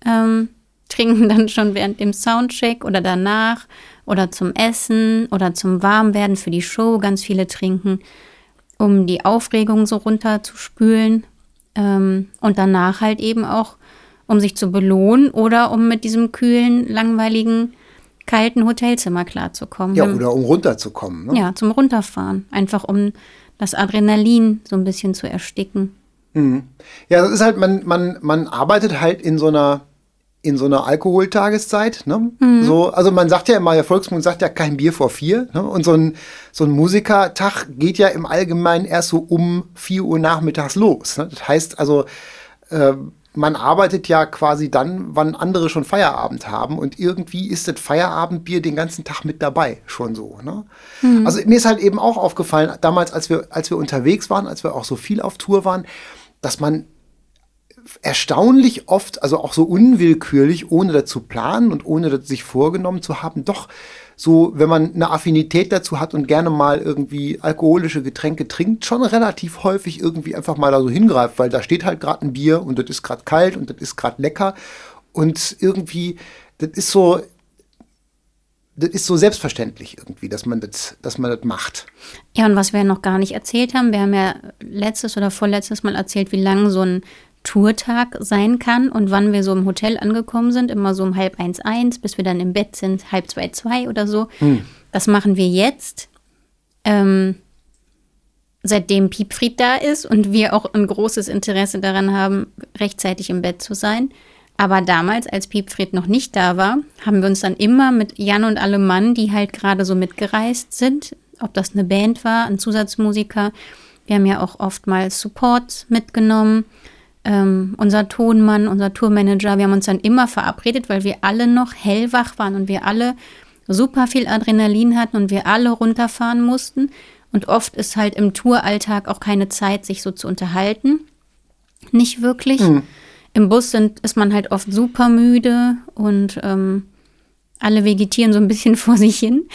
B: ähm, trinken dann schon während dem Soundcheck oder danach oder zum Essen oder zum Warmwerden für die Show. Ganz viele trinken, um die Aufregung so runterzuspülen. Ähm, und danach halt eben auch, um sich zu belohnen oder um mit diesem kühlen, langweiligen, kalten Hotelzimmer klarzukommen.
A: Ja, oder um runterzukommen.
B: Ne? Ja, zum Runterfahren. Einfach um das Adrenalin so ein bisschen zu ersticken.
A: Mhm. Ja, das ist halt, man, man, man arbeitet halt in so einer in so einer Alkoholtageszeit. Ne? Mhm. So, also man sagt ja immer, der Volksmund sagt ja kein Bier vor vier. Ne? Und so ein, so ein Musikertag geht ja im Allgemeinen erst so um vier Uhr nachmittags los. Ne? Das heißt also, äh, man arbeitet ja quasi dann, wann andere schon Feierabend haben. Und irgendwie ist das Feierabendbier den ganzen Tag mit dabei, schon so. Ne? Mhm. Also mir ist halt eben auch aufgefallen, damals, als wir, als wir unterwegs waren, als wir auch so viel auf Tour waren, dass man erstaunlich oft, also auch so unwillkürlich, ohne dazu planen und ohne das sich vorgenommen zu haben, doch so, wenn man eine Affinität dazu hat und gerne mal irgendwie alkoholische Getränke trinkt, schon relativ häufig irgendwie einfach mal da so hingreift, weil da steht halt gerade ein Bier und das ist gerade kalt und das ist gerade lecker. Und irgendwie, das ist so, das ist so selbstverständlich irgendwie, dass man das, dass man das macht.
B: Ja, und was wir noch gar nicht erzählt haben, wir haben ja letztes oder vorletztes Mal erzählt, wie lang so ein Tourtag sein kann und wann wir so im Hotel angekommen sind, immer so um halb eins, eins, bis wir dann im Bett sind, halb zwei, zwei oder so. Hm. Das machen wir jetzt, ähm, seitdem Piepfried da ist und wir auch ein großes Interesse daran haben, rechtzeitig im Bett zu sein. Aber damals, als Piepfried noch nicht da war, haben wir uns dann immer mit Jan und alle Mann, die halt gerade so mitgereist sind, ob das eine Band war, ein Zusatzmusiker, wir haben ja auch oftmals Support mitgenommen ähm, unser Tonmann, unser Tourmanager, wir haben uns dann immer verabredet, weil wir alle noch hellwach waren und wir alle super viel Adrenalin hatten und wir alle runterfahren mussten. Und oft ist halt im Touralltag auch keine Zeit, sich so zu unterhalten. Nicht wirklich. Mhm. Im Bus sind, ist man halt oft super müde und ähm, alle vegetieren so ein bisschen vor sich hin.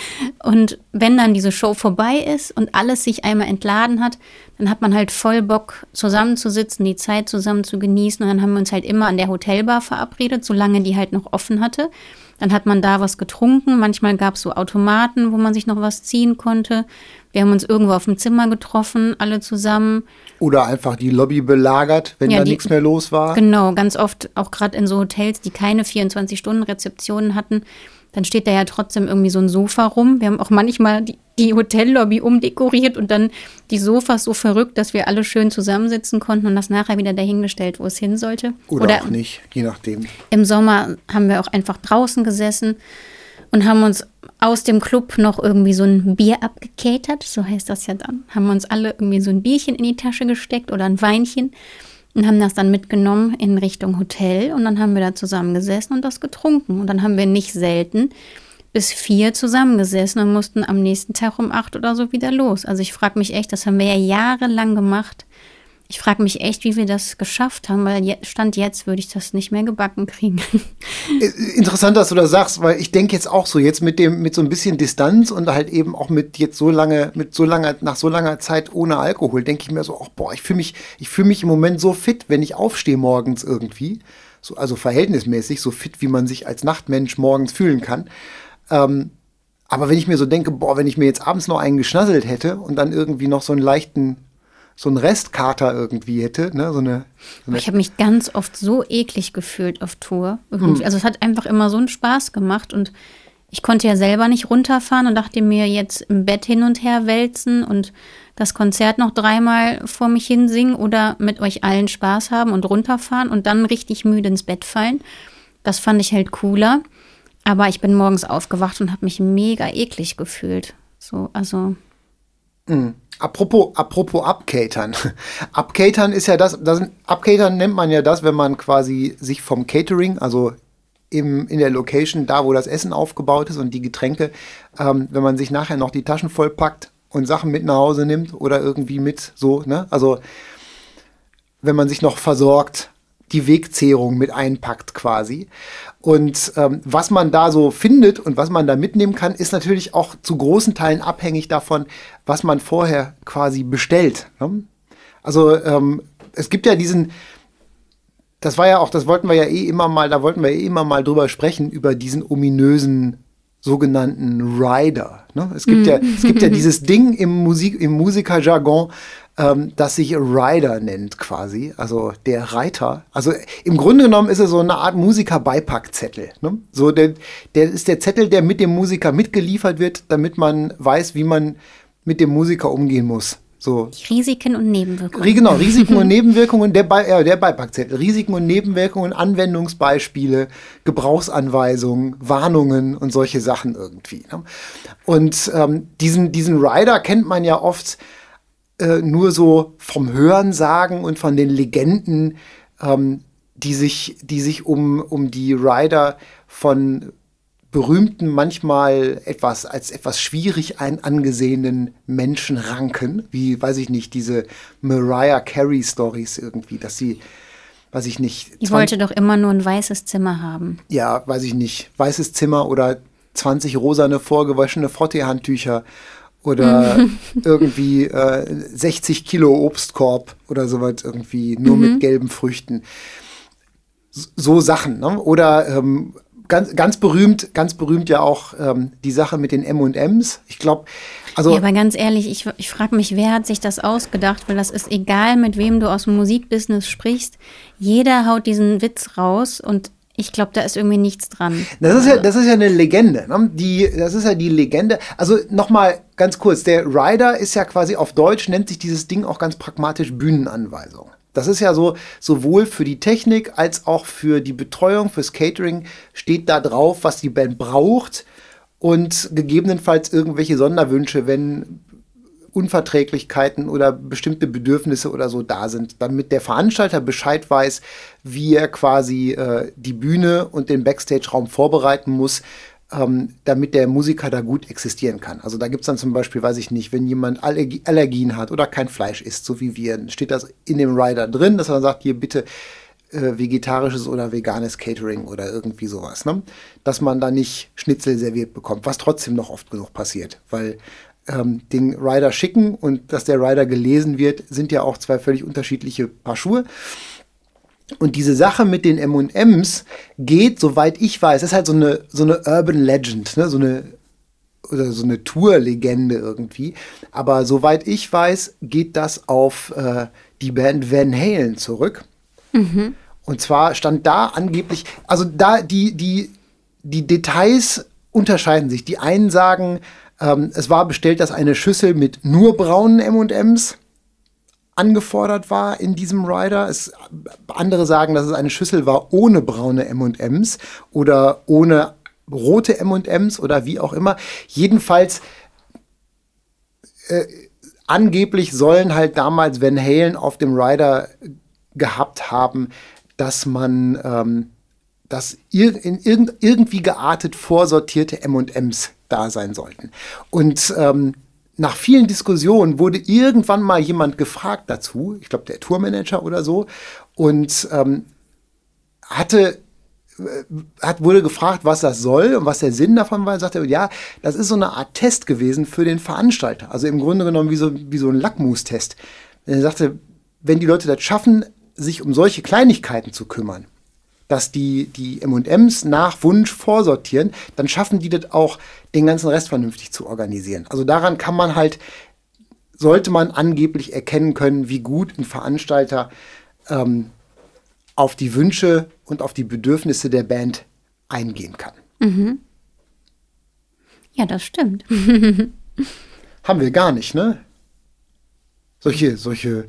B: Und wenn dann diese Show vorbei ist und alles sich einmal entladen hat, dann hat man halt voll Bock zusammenzusitzen, die Zeit zusammen zu genießen. Und dann haben wir uns halt immer an der Hotelbar verabredet, solange die halt noch offen hatte. Dann hat man da was getrunken. Manchmal gab es so Automaten, wo man sich noch was ziehen konnte. Wir haben uns irgendwo auf dem Zimmer getroffen, alle zusammen.
A: Oder einfach die Lobby belagert, wenn ja, da nichts mehr los war.
B: Genau, ganz oft auch gerade in so Hotels, die keine 24-Stunden-Rezeptionen hatten, dann steht da ja trotzdem irgendwie so ein Sofa rum. Wir haben auch manchmal die, die Hotellobby umdekoriert und dann die Sofas so verrückt, dass wir alle schön zusammensitzen konnten und das nachher wieder dahingestellt, wo es hin sollte.
A: Oder, Oder auch nicht, je nachdem.
B: Im Sommer haben wir auch einfach draußen gesessen und haben uns aus dem Club noch irgendwie so ein Bier abgekatert, so heißt das ja dann. Haben uns alle irgendwie so ein Bierchen in die Tasche gesteckt oder ein Weinchen und haben das dann mitgenommen in Richtung Hotel und dann haben wir da zusammengesessen und das getrunken. Und dann haben wir nicht selten bis vier zusammengesessen und mussten am nächsten Tag um acht oder so wieder los. Also ich frage mich echt, das haben wir ja jahrelang gemacht. Ich frage mich echt, wie wir das geschafft haben, weil Stand jetzt würde ich das nicht mehr gebacken kriegen.
A: Äh, interessant, dass du das sagst, weil ich denke jetzt auch so, jetzt mit dem, mit so ein bisschen Distanz und halt eben auch mit jetzt so lange, mit so langer, nach so langer Zeit ohne Alkohol, denke ich mir so, ach, boah, ich fühle mich, ich fühle mich im Moment so fit, wenn ich aufstehe morgens irgendwie. So, also verhältnismäßig, so fit, wie man sich als Nachtmensch morgens fühlen kann. Ähm, aber wenn ich mir so denke, boah, wenn ich mir jetzt abends noch einen geschnasselt hätte und dann irgendwie noch so einen leichten so ein Restkater irgendwie hätte. Ne? So eine,
B: so eine ich habe mich ganz oft so eklig gefühlt auf Tour. Mhm. Also es hat einfach immer so einen Spaß gemacht und ich konnte ja selber nicht runterfahren und dachte mir jetzt im Bett hin und her wälzen und das Konzert noch dreimal vor mich hinsingen oder mit euch allen Spaß haben und runterfahren und dann richtig müde ins Bett fallen. Das fand ich halt cooler. Aber ich bin morgens aufgewacht und habe mich mega eklig gefühlt. So, also.
A: Mhm. Apropos, apropos Abcatern. Abcatern ist ja das, das, Abcatern nennt man ja das, wenn man quasi sich vom Catering, also im, in der Location, da wo das Essen aufgebaut ist und die Getränke, ähm, wenn man sich nachher noch die Taschen vollpackt und Sachen mit nach Hause nimmt oder irgendwie mit so, ne? Also wenn man sich noch versorgt, die Wegzehrung mit einpackt quasi. Und ähm, was man da so findet und was man da mitnehmen kann, ist natürlich auch zu großen Teilen abhängig davon, was man vorher quasi bestellt. Ne? Also ähm, es gibt ja diesen, das war ja auch, das wollten wir ja eh immer mal, da wollten wir eh immer mal drüber sprechen, über diesen ominösen sogenannten Rider. Ne? Es, gibt ja, es gibt ja dieses Ding im, Musik, im Musikerjargon, ähm, das sich Rider nennt quasi, also der Reiter. Also im Grunde genommen ist es so eine Art Musiker-Beipackzettel. Ne? So der, der ist der Zettel, der mit dem Musiker mitgeliefert wird, damit man weiß, wie man mit dem Musiker umgehen muss. So.
B: Risiken und Nebenwirkungen.
A: Genau, Risiken und Nebenwirkungen, der, Be äh, der Beipackzettel. Risiken und Nebenwirkungen, Anwendungsbeispiele, Gebrauchsanweisungen, Warnungen und solche Sachen irgendwie. Ne? Und ähm, diesen, diesen Rider kennt man ja oft äh, nur so vom Hören sagen und von den Legenden, ähm, die sich, die sich um, um die Rider von berühmten, manchmal etwas als etwas schwierig ein angesehenen Menschen ranken, wie, weiß ich nicht, diese Mariah Carey Stories irgendwie, dass sie, weiß ich nicht.
B: Die wollte doch immer nur ein weißes Zimmer haben.
A: Ja, weiß ich nicht, weißes Zimmer oder 20 rosane vorgewaschene Frotteehandtücher oder irgendwie äh, 60 Kilo Obstkorb oder sowas irgendwie nur mhm. mit gelben Früchten. So Sachen. Ne? Oder ähm, ganz, ganz berühmt, ganz berühmt ja auch ähm, die Sache mit den M&Ms. Ich glaube, also.
B: Ja, aber ganz ehrlich, ich, ich frage mich, wer hat sich das ausgedacht? Weil das ist egal, mit wem du aus dem Musikbusiness sprichst. Jeder haut diesen Witz raus und ich glaube, da ist irgendwie nichts dran.
A: Das ist ja, das ist ja eine Legende. Ne? Die, das ist ja die Legende. Also nochmal ganz kurz: Der Rider ist ja quasi auf Deutsch, nennt sich dieses Ding auch ganz pragmatisch Bühnenanweisung. Das ist ja so, sowohl für die Technik als auch für die Betreuung, fürs Catering steht da drauf, was die Band braucht und gegebenenfalls irgendwelche Sonderwünsche, wenn Unverträglichkeiten oder bestimmte Bedürfnisse oder so da sind, damit der Veranstalter Bescheid weiß, wie er quasi äh, die Bühne und den Backstage-Raum vorbereiten muss, ähm, damit der Musiker da gut existieren kann. Also da gibt es dann zum Beispiel, weiß ich nicht, wenn jemand Allergie Allergien hat oder kein Fleisch isst, so wie wir, dann steht das in dem Rider drin, dass er sagt, hier bitte äh, vegetarisches oder veganes Catering oder irgendwie sowas, ne? Dass man da nicht Schnitzel serviert bekommt, was trotzdem noch oft genug passiert, weil ähm, den Rider schicken und dass der Rider gelesen wird, sind ja auch zwei völlig unterschiedliche Paar Schuhe. Und diese Sache mit den M&Ms geht, soweit ich weiß, ist halt so eine, so eine Urban Legend, ne? so eine oder so eine Tour-Legende irgendwie. Aber soweit ich weiß, geht das auf äh, die Band Van Halen zurück. Mhm. Und zwar stand da angeblich, also da die, die, die Details unterscheiden sich. Die einen sagen, ähm, es war bestellt, dass eine Schüssel mit nur braunen M&Ms angefordert war in diesem Rider. Es, andere sagen, dass es eine Schüssel war ohne braune M&Ms oder ohne rote M&Ms oder wie auch immer. Jedenfalls äh, angeblich sollen halt damals Van Halen auf dem Rider gehabt haben, dass man ähm, dass ir in irgend irgendwie geartet vorsortierte M&Ms da sein sollten. Und ähm, nach vielen Diskussionen wurde irgendwann mal jemand gefragt dazu, ich glaube der Tourmanager oder so, und ähm, hatte äh, hat, wurde gefragt, was das soll und was der Sinn davon war. Sagte er, ja, das ist so eine Art Test gewesen für den Veranstalter. Also im Grunde genommen wie so, wie so ein Lackmustest. Er sagte, wenn die Leute das schaffen, sich um solche Kleinigkeiten zu kümmern, dass die, die MMs nach Wunsch vorsortieren, dann schaffen die das auch, den ganzen Rest vernünftig zu organisieren. Also daran kann man halt, sollte man angeblich erkennen können, wie gut ein Veranstalter ähm, auf die Wünsche und auf die Bedürfnisse der Band eingehen kann. Mhm.
B: Ja, das stimmt.
A: Haben wir gar nicht, ne? Solche, solche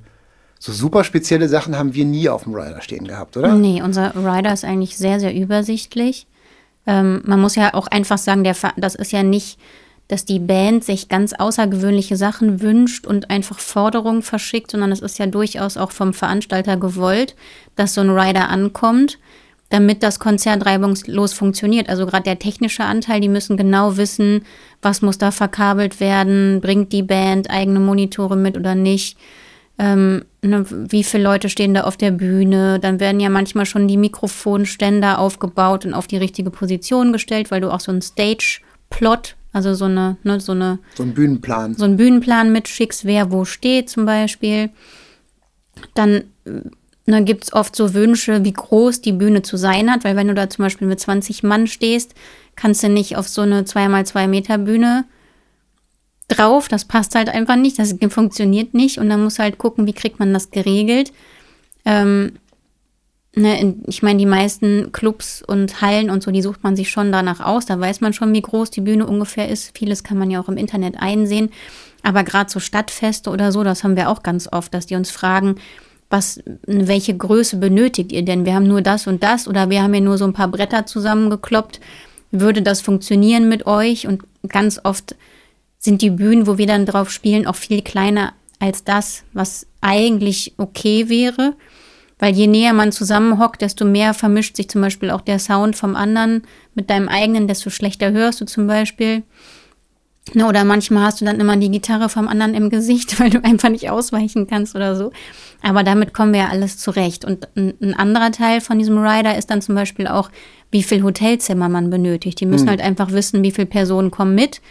A: so super spezielle Sachen haben wir nie auf dem Rider stehen gehabt, oder?
B: Nee, unser Rider ist eigentlich sehr, sehr übersichtlich. Ähm, man muss ja auch einfach sagen, der, das ist ja nicht, dass die Band sich ganz außergewöhnliche Sachen wünscht und einfach Forderungen verschickt, sondern es ist ja durchaus auch vom Veranstalter gewollt, dass so ein Rider ankommt, damit das Konzert reibungslos funktioniert. Also gerade der technische Anteil, die müssen genau wissen, was muss da verkabelt werden, bringt die Band eigene Monitore mit oder nicht ähm, ne, wie viele Leute stehen da auf der Bühne. Dann werden ja manchmal schon die Mikrofonständer aufgebaut und auf die richtige Position gestellt, weil du auch so einen Stage-Plot, also so eine, ne, so eine.
A: So einen Bühnenplan.
B: So einen Bühnenplan mitschickst, wer wo steht zum Beispiel. Dann dann gibt es oft so Wünsche, wie groß die Bühne zu sein hat, weil wenn du da zum Beispiel mit 20 Mann stehst, kannst du nicht auf so eine 2x2 Meter Bühne drauf. Das passt halt einfach nicht. Das funktioniert nicht. Und dann muss halt gucken, wie kriegt man das geregelt. Ähm, ne, ich meine, die meisten Clubs und Hallen und so, die sucht man sich schon danach aus. Da weiß man schon, wie groß die Bühne ungefähr ist. Vieles kann man ja auch im Internet einsehen. Aber gerade so Stadtfeste oder so, das haben wir auch ganz oft, dass die uns fragen, was, welche Größe benötigt ihr denn? Wir haben nur das und das oder wir haben ja nur so ein paar Bretter zusammengekloppt. Würde das funktionieren mit euch? Und ganz oft sind die Bühnen, wo wir dann drauf spielen, auch viel kleiner als das, was eigentlich okay wäre. Weil je näher man zusammenhockt, desto mehr vermischt sich zum Beispiel auch der Sound vom anderen mit deinem eigenen, desto schlechter hörst du zum Beispiel. Oder manchmal hast du dann immer die Gitarre vom anderen im Gesicht, weil du einfach nicht ausweichen kannst oder so. Aber damit kommen wir ja alles zurecht. Und ein, anderer Teil von diesem Rider ist dann zum Beispiel auch, wie viel Hotelzimmer man benötigt. Die müssen hm. halt einfach wissen, wie viele Personen kommen mit.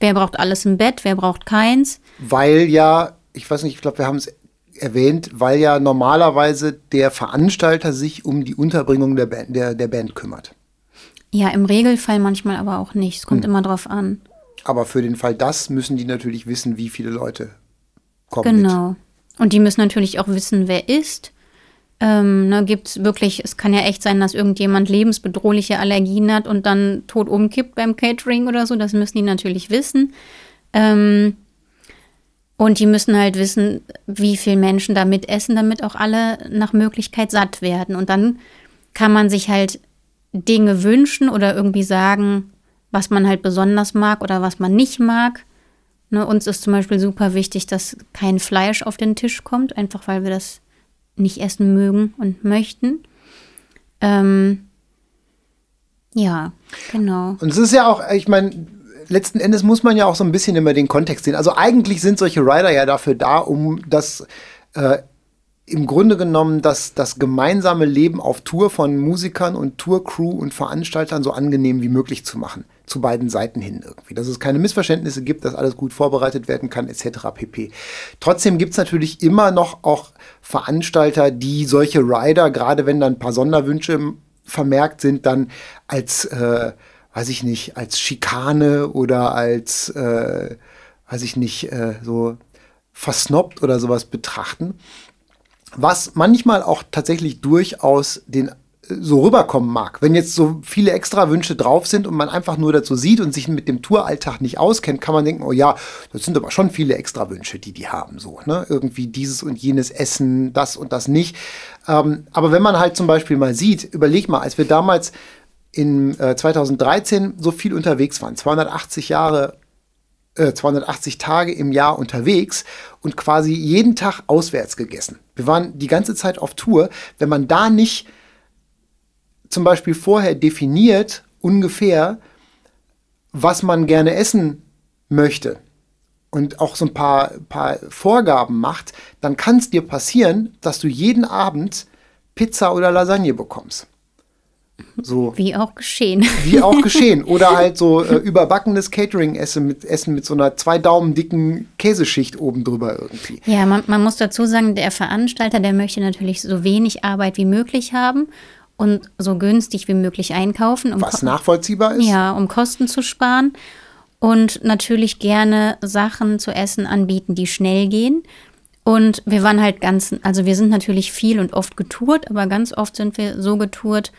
B: Wer braucht alles im Bett, wer braucht keins?
A: Weil ja, ich weiß nicht, ich glaube, wir haben es erwähnt, weil ja normalerweise der Veranstalter sich um die Unterbringung der Band, der, der Band kümmert.
B: Ja, im Regelfall manchmal aber auch nicht. Es kommt hm. immer drauf an.
A: Aber für den Fall das müssen die natürlich wissen, wie viele Leute kommen.
B: Genau. Mit. Und die müssen natürlich auch wissen, wer ist ähm, ne, gibt es wirklich, es kann ja echt sein, dass irgendjemand lebensbedrohliche Allergien hat und dann tot umkippt beim Catering oder so. Das müssen die natürlich wissen. Ähm, und die müssen halt wissen, wie viele Menschen da mitessen, damit auch alle nach Möglichkeit satt werden. Und dann kann man sich halt Dinge wünschen oder irgendwie sagen, was man halt besonders mag oder was man nicht mag. Ne, uns ist zum Beispiel super wichtig, dass kein Fleisch auf den Tisch kommt, einfach weil wir das nicht essen mögen und möchten. Ähm, ja, genau.
A: Und es ist ja auch, ich meine, letzten Endes muss man ja auch so ein bisschen immer den Kontext sehen. Also eigentlich sind solche Rider ja dafür da, um das äh, im Grunde genommen das, das gemeinsame Leben auf Tour von Musikern und Tourcrew und Veranstaltern so angenehm wie möglich zu machen. Zu beiden Seiten hin irgendwie. Dass es keine Missverständnisse gibt, dass alles gut vorbereitet werden kann, etc. pp. Trotzdem gibt es natürlich immer noch auch Veranstalter, die solche Rider, gerade wenn dann ein paar Sonderwünsche vermerkt sind, dann als, äh, weiß ich nicht, als Schikane oder als, äh, weiß ich nicht, äh, so versnobbt oder sowas betrachten. Was manchmal auch tatsächlich durchaus den so rüberkommen mag. Wenn jetzt so viele extra Wünsche drauf sind und man einfach nur dazu sieht und sich mit dem Touralltag nicht auskennt, kann man denken, oh ja, das sind aber schon viele extra Wünsche, die die haben, so, ne? Irgendwie dieses und jenes Essen, das und das nicht. Ähm, aber wenn man halt zum Beispiel mal sieht, überleg mal, als wir damals in äh, 2013 so viel unterwegs waren, 280 Jahre 280 äh, Tage im Jahr unterwegs und quasi jeden Tag auswärts gegessen. Wir waren die ganze Zeit auf Tour. Wenn man da nicht zum Beispiel vorher definiert, ungefähr, was man gerne essen möchte und auch so ein paar, paar Vorgaben macht, dann kann es dir passieren, dass du jeden Abend Pizza oder Lasagne bekommst.
B: So. Wie auch geschehen.
A: Wie auch geschehen. Oder halt so äh, überbackenes Catering-Essen mit, Essen mit so einer zwei Daumen dicken Käseschicht oben drüber irgendwie.
B: Ja, man, man muss dazu sagen, der Veranstalter, der möchte natürlich so wenig Arbeit wie möglich haben und so günstig wie möglich einkaufen.
A: Um Was nachvollziehbar ist?
B: Ja, um Kosten zu sparen. Und natürlich gerne Sachen zu essen anbieten, die schnell gehen. Und wir waren halt ganz, also wir sind natürlich viel und oft getourt, aber ganz oft sind wir so getourt,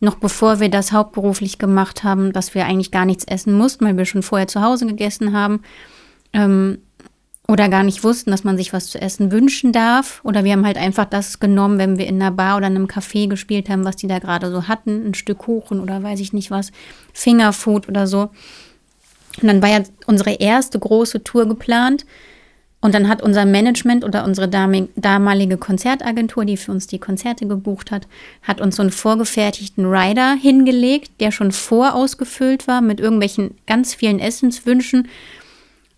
B: noch bevor wir das hauptberuflich gemacht haben, dass wir eigentlich gar nichts essen mussten, weil wir schon vorher zu Hause gegessen haben. Ähm, oder gar nicht wussten, dass man sich was zu essen wünschen darf. Oder wir haben halt einfach das genommen, wenn wir in einer Bar oder in einem Café gespielt haben, was die da gerade so hatten. Ein Stück Kuchen oder weiß ich nicht was, Fingerfood oder so. Und dann war ja unsere erste große Tour geplant. Und dann hat unser Management oder unsere damalige Konzertagentur, die für uns die Konzerte gebucht hat, hat uns so einen vorgefertigten Rider hingelegt, der schon vorausgefüllt war mit irgendwelchen ganz vielen Essenswünschen.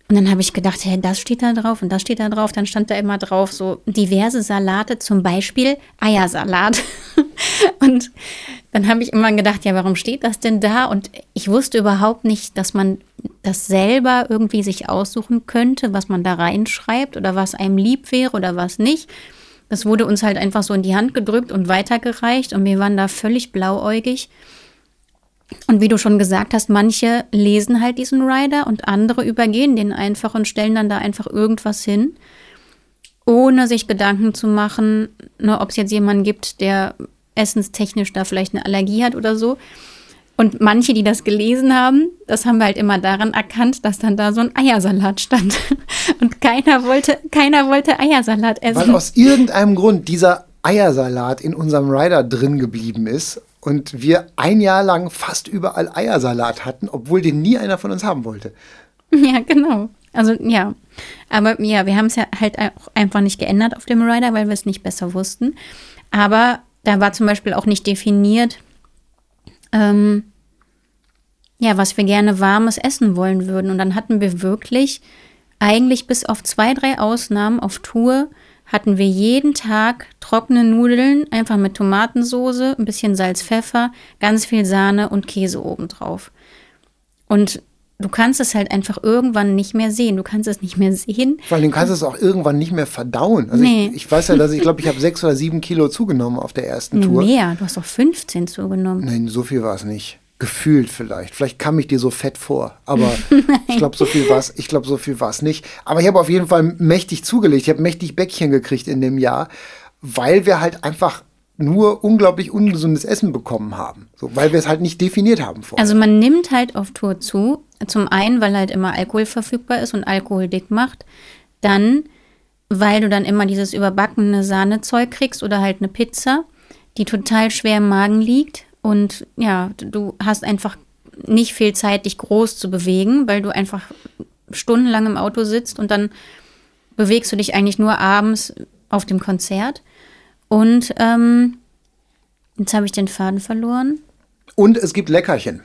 B: Und dann habe ich gedacht, hey, das steht da drauf und das steht da drauf. Dann stand da immer drauf so diverse Salate, zum Beispiel Eiersalat. und dann habe ich immer gedacht, ja, warum steht das denn da? Und ich wusste überhaupt nicht, dass man das selber irgendwie sich aussuchen könnte, was man da reinschreibt oder was einem lieb wäre oder was nicht. Das wurde uns halt einfach so in die Hand gedrückt und weitergereicht und wir waren da völlig blauäugig. Und wie du schon gesagt hast, manche lesen halt diesen Rider und andere übergehen den einfach und stellen dann da einfach irgendwas hin, ohne sich Gedanken zu machen, ne, ob es jetzt jemanden gibt, der essenstechnisch da vielleicht eine Allergie hat oder so. Und manche, die das gelesen haben, das haben wir halt immer daran erkannt, dass dann da so ein Eiersalat stand. Und keiner wollte, keiner wollte Eiersalat essen.
A: Weil aus irgendeinem Grund dieser Eiersalat in unserem Rider drin geblieben ist und wir ein Jahr lang fast überall Eiersalat hatten, obwohl den nie einer von uns haben wollte.
B: Ja, genau. Also ja. Aber ja, wir haben es ja halt auch einfach nicht geändert auf dem Rider, weil wir es nicht besser wussten. Aber da war zum Beispiel auch nicht definiert, ähm, ja, was wir gerne warmes essen wollen würden. Und dann hatten wir wirklich eigentlich bis auf zwei, drei Ausnahmen auf Tour hatten wir jeden Tag trockene Nudeln, einfach mit Tomatensoße, ein bisschen Salz, Pfeffer, ganz viel Sahne und Käse obendrauf. Und du kannst es halt einfach irgendwann nicht mehr sehen. Du kannst es nicht mehr sehen.
A: Vor allem kannst du es auch irgendwann nicht mehr verdauen. Also nee. ich, ich weiß ja, dass ich glaube, ich habe sechs oder sieben Kilo zugenommen auf der ersten Tour.
B: Mehr, du hast doch 15 zugenommen.
A: Nein, so viel war es nicht. Gefühlt vielleicht. Vielleicht kam ich dir so fett vor. Aber ich glaube, so viel war es. Ich glaube, so viel war es nicht. Aber ich habe auf jeden Fall mächtig zugelegt. Ich habe mächtig Bäckchen gekriegt in dem Jahr, weil wir halt einfach nur unglaublich ungesundes Essen bekommen haben. So, weil wir es halt nicht definiert haben
B: vorher. Also man nimmt halt auf Tour zu. Zum einen, weil halt immer Alkohol verfügbar ist und Alkohol dick macht. Dann, weil du dann immer dieses überbackene Sahnezeug kriegst oder halt eine Pizza, die total schwer im Magen liegt und ja, du hast einfach nicht viel Zeit, dich groß zu bewegen, weil du einfach stundenlang im Auto sitzt und dann bewegst du dich eigentlich nur abends auf dem Konzert. Und ähm, jetzt habe ich den Faden verloren.
A: Und es gibt Leckerchen.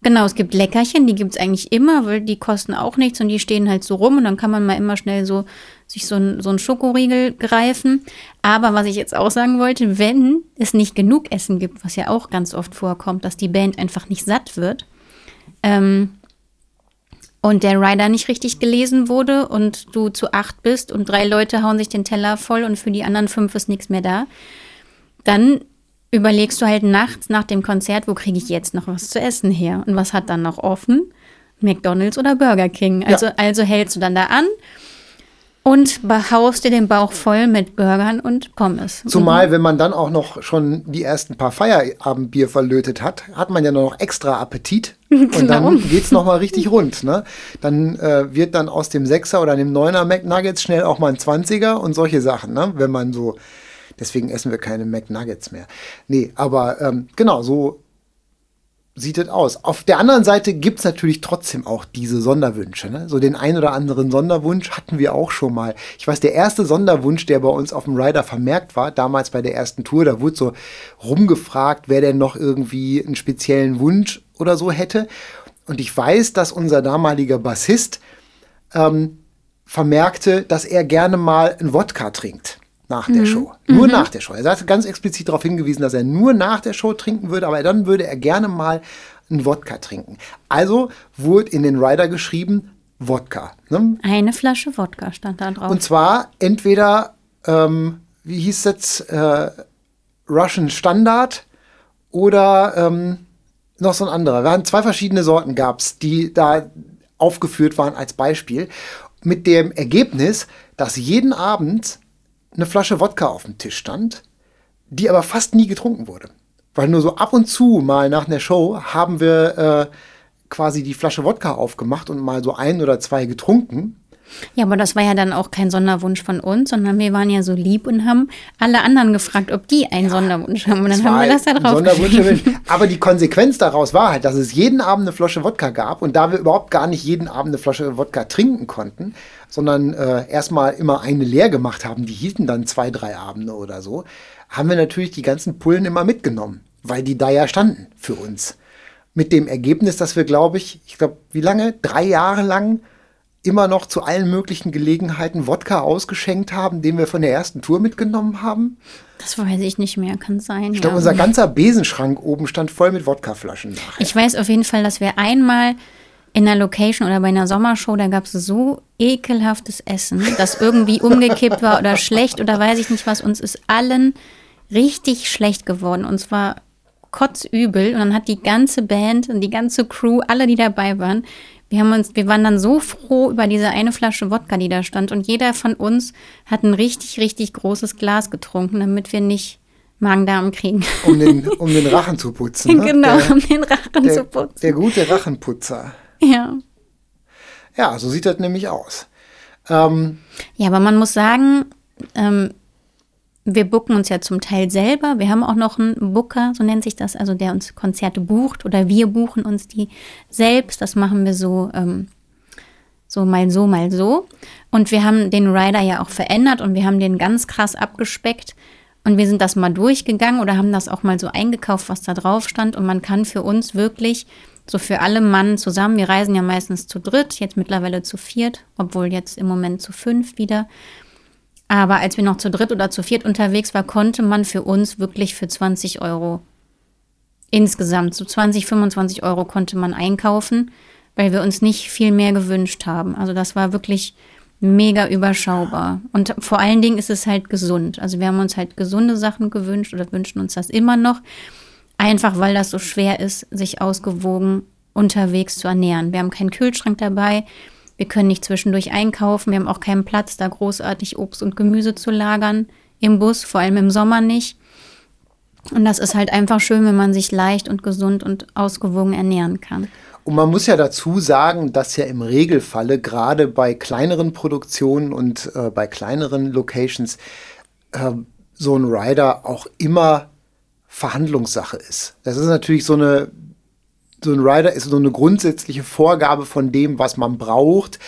B: Genau, es gibt Leckerchen, die gibt es eigentlich immer, weil die kosten auch nichts und die stehen halt so rum und dann kann man mal immer schnell so sich so ein, so ein Schokoriegel greifen. Aber was ich jetzt auch sagen wollte, wenn es nicht genug Essen gibt, was ja auch ganz oft vorkommt, dass die Band einfach nicht satt wird ähm, und der Rider nicht richtig gelesen wurde und du zu acht bist und drei Leute hauen sich den Teller voll und für die anderen fünf ist nichts mehr da, dann überlegst du halt nachts nach dem Konzert, wo kriege ich jetzt noch was zu essen her? Und was hat dann noch offen? McDonald's oder Burger King. Also, ja. also hältst du dann da an und behaust dir den Bauch voll mit Burgern und Pommes.
A: Zumal, mhm. wenn man dann auch noch schon die ersten paar Feierabendbier verlötet hat, hat man ja noch extra Appetit. Und genau. dann geht es nochmal richtig rund. Ne? Dann äh, wird dann aus dem Sechser oder dem Neuner McNuggets schnell auch mal ein Zwanziger und solche Sachen, ne? wenn man so Deswegen essen wir keine McNuggets mehr. Nee, aber ähm, genau, so sieht es aus. Auf der anderen Seite gibt es natürlich trotzdem auch diese Sonderwünsche. Ne? So den ein oder anderen Sonderwunsch hatten wir auch schon mal. Ich weiß, der erste Sonderwunsch, der bei uns auf dem Rider vermerkt war, damals bei der ersten Tour, da wurde so rumgefragt, wer denn noch irgendwie einen speziellen Wunsch oder so hätte. Und ich weiß, dass unser damaliger Bassist ähm, vermerkte, dass er gerne mal einen Wodka trinkt nach der mhm. Show. Nur mhm. nach der Show. Er hat ganz explizit darauf hingewiesen, dass er nur nach der Show trinken würde, aber dann würde er gerne mal einen Wodka trinken. Also wurde in den Rider geschrieben, Wodka.
B: Ne? Eine Flasche Wodka stand da drauf.
A: Und zwar entweder, ähm, wie hieß es, äh, Russian Standard oder ähm, noch so ein anderer. Wir hatten zwei verschiedene Sorten gab es, die da aufgeführt waren als Beispiel. Mit dem Ergebnis, dass jeden Abend eine Flasche Wodka auf dem Tisch stand, die aber fast nie getrunken wurde. Weil nur so ab und zu mal nach einer Show haben wir äh, quasi die Flasche Wodka aufgemacht und mal so ein oder zwei getrunken.
B: Ja, aber das war ja dann auch kein Sonderwunsch von uns, sondern wir waren ja so lieb und haben alle anderen gefragt, ob die einen ja, Sonderwunsch haben. Und dann haben wir das da drauf
A: Aber die Konsequenz daraus war halt, dass es jeden Abend eine Flasche Wodka gab und da wir überhaupt gar nicht jeden Abend eine Flasche Wodka trinken konnten, sondern äh, erstmal immer eine leer gemacht haben, die hielten dann zwei, drei Abende oder so, haben wir natürlich die ganzen Pullen immer mitgenommen, weil die da ja standen für uns. Mit dem Ergebnis, dass wir, glaube ich, ich glaube, wie lange? Drei Jahre lang immer noch zu allen möglichen Gelegenheiten Wodka ausgeschenkt haben, den wir von der ersten Tour mitgenommen haben.
B: Das weiß ich nicht mehr, kann sein.
A: Ich glaube, ja. unser ganzer Besenschrank oben stand voll mit Wodkaflaschen
B: nachher. Ich weiß auf jeden Fall, dass wir einmal in einer Location oder bei einer Sommershow, da gab es so ekelhaftes Essen, das irgendwie umgekippt war oder schlecht oder weiß ich nicht was. Uns ist allen richtig schlecht geworden. Und zwar kotzübel. Und dann hat die ganze Band und die ganze Crew, alle, die dabei waren, wir haben uns, wir waren dann so froh über diese eine Flasche Wodka, die da stand. Und jeder von uns hat ein richtig, richtig großes Glas getrunken, damit wir nicht Magen-Darm kriegen.
A: Um den, um den Rachen zu putzen.
B: Ne? Genau, der, um den Rachen
A: der,
B: zu putzen.
A: Der gute Rachenputzer.
B: Ja.
A: Ja, so sieht das nämlich aus. Ähm,
B: ja, aber man muss sagen, ähm, wir booken uns ja zum Teil selber. Wir haben auch noch einen Booker, so nennt sich das, also der uns Konzerte bucht oder wir buchen uns die selbst. Das machen wir so, ähm, so mal so, mal so. Und wir haben den Rider ja auch verändert und wir haben den ganz krass abgespeckt. Und wir sind das mal durchgegangen oder haben das auch mal so eingekauft, was da drauf stand. Und man kann für uns wirklich so für alle Mann zusammen, wir reisen ja meistens zu dritt, jetzt mittlerweile zu viert, obwohl jetzt im Moment zu fünf wieder aber als wir noch zu dritt oder zu viert unterwegs waren, konnte man für uns wirklich für 20 Euro insgesamt, so 20, 25 Euro konnte man einkaufen, weil wir uns nicht viel mehr gewünscht haben. Also das war wirklich mega überschaubar. Und vor allen Dingen ist es halt gesund. Also wir haben uns halt gesunde Sachen gewünscht oder wünschen uns das immer noch. Einfach weil das so schwer ist, sich ausgewogen unterwegs zu ernähren. Wir haben keinen Kühlschrank dabei. Wir können nicht zwischendurch einkaufen. Wir haben auch keinen Platz, da großartig Obst und Gemüse zu lagern im Bus, vor allem im Sommer nicht. Und das ist halt einfach schön, wenn man sich leicht und gesund und ausgewogen ernähren kann.
A: Und man muss ja dazu sagen, dass ja im Regelfalle gerade bei kleineren Produktionen und äh, bei kleineren Locations äh, so ein Rider auch immer Verhandlungssache ist. Das ist natürlich so eine so ein Rider ist so eine grundsätzliche Vorgabe von dem, was man braucht.